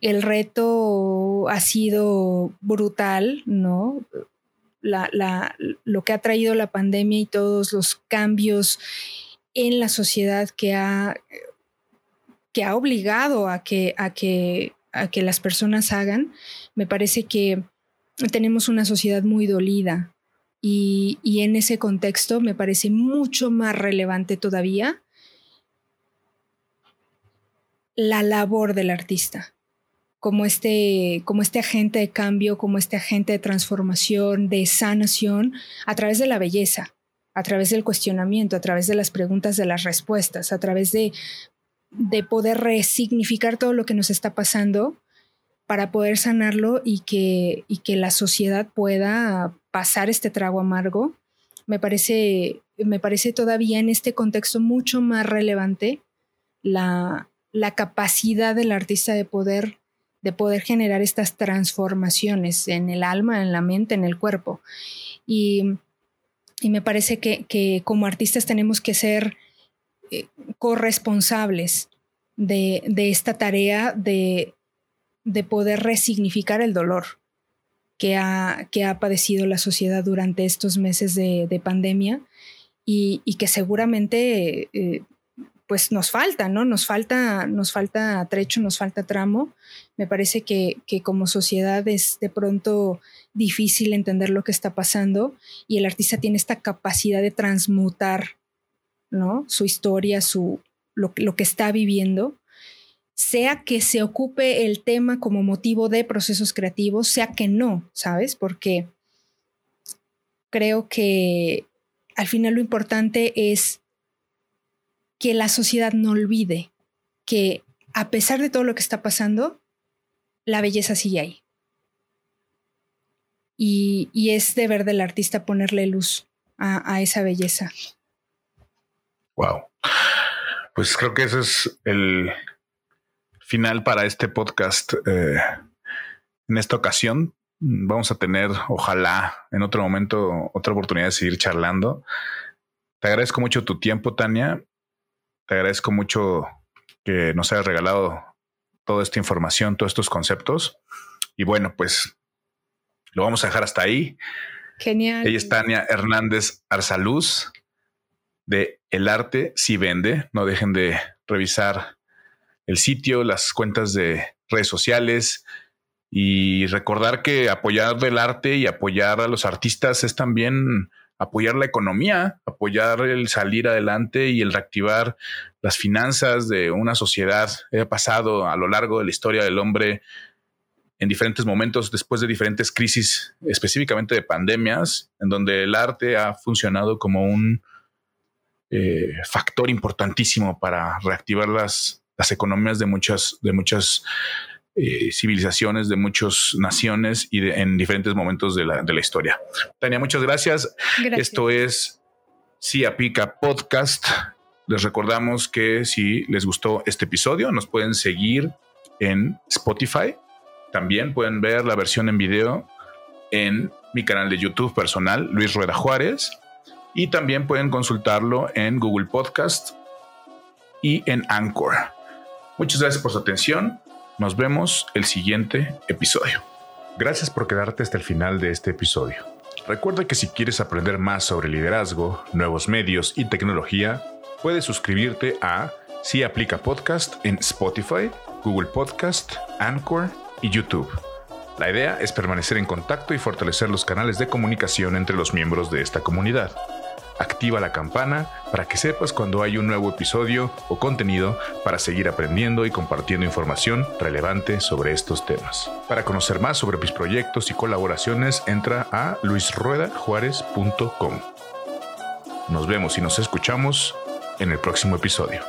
el reto ha sido brutal, ¿no? lo que ha traído la pandemia y todos los cambios en la sociedad que ha, que ha obligado a que, a, que, a que las personas hagan, me parece que tenemos una sociedad muy dolida y, y, en ese contexto me parece mucho más relevante todavía la labor del artista como este, como este agente de cambio, como este agente de transformación, de sanación a través de la belleza a través del cuestionamiento, a través de las preguntas, de las respuestas, a través de, de poder resignificar todo lo que nos está pasando para poder sanarlo y que, y que la sociedad pueda pasar este trago amargo, me parece, me parece todavía en este contexto mucho más relevante la, la capacidad del artista de poder, de poder generar estas transformaciones en el alma, en la mente, en el cuerpo. Y, me parece que, como artistas tenemos que ser eh, corresponsables de, esta tarea de, de poder resignificar el dolor que ha, que ha padecido la sociedad durante estos meses de, pandemia y, que seguramente eh, pues nos falta, ¿no? Nos falta, nos falta trecho, nos falta tramo. Me parece que, como sociedad es de pronto difícil entender lo que está pasando y el artista tiene esta capacidad de transmutar, ¿no? Su historia, su, lo, lo que está viviendo, sea que se ocupe el tema como motivo de procesos creativos, sea que no, ¿sabes? Porque creo que al final lo importante es que la sociedad no olvide que a pesar de todo lo que está pasando, la belleza sigue ahí. Y, es deber del artista ponerle luz a, esa belleza. Wow. Pues creo que ese es el final para este podcast. Eh, en esta ocasión vamos a tener, ojalá, en otro momento, otra oportunidad de seguir charlando. Te agradezco mucho tu tiempo, Tania. Te agradezco mucho que nos hayas regalado toda esta información, todos estos conceptos. Y bueno, pues lo vamos a dejar hasta ahí. Genial. Ella es Tania Hernández Arzaluz de El Arte Si Vende. No dejen de revisar el sitio, las cuentas de redes sociales y recordar que apoyar el arte y apoyar a los artistas es también apoyar la economía, apoyar el salir adelante y el reactivar las finanzas de una sociedad. He pasado a lo largo de la historia del hombre en diferentes momentos, después de diferentes crisis, específicamente de pandemias, en donde el arte ha funcionado como un eh, factor importantísimo para reactivar las, las economías de muchas, de muchas eh, civilizaciones de muchas naciones y en diferentes momentos de la, historia. Tania, muchas gracias. Esto es Cia Pica Podcast. Les recordamos que si les gustó este episodio, nos pueden seguir en Spotify. También pueden ver la versión en video en mi canal de YouTube personal, Luis Rueda Juárez. Y también pueden consultarlo en Google Podcast y en Anchor. Muchas gracias por su atención. Nos vemos el siguiente episodio. Gracias por quedarte hasta el final de este episodio. Recuerda que si quieres aprender más sobre liderazgo, nuevos medios y tecnología, puedes suscribirte a Si Aplica Podcast en Spotify, Google Podcast, Anchor y YouTube. La idea es permanecer en contacto y fortalecer los canales de comunicación entre los miembros de esta comunidad activa la campana para que sepas cuando hay un nuevo episodio o contenido para seguir aprendiendo y compartiendo información relevante sobre estos temas. Para conocer más sobre mis proyectos y colaboraciones, entra a luisruedajuárez.com. Nos vemos y nos escuchamos en el próximo episodio.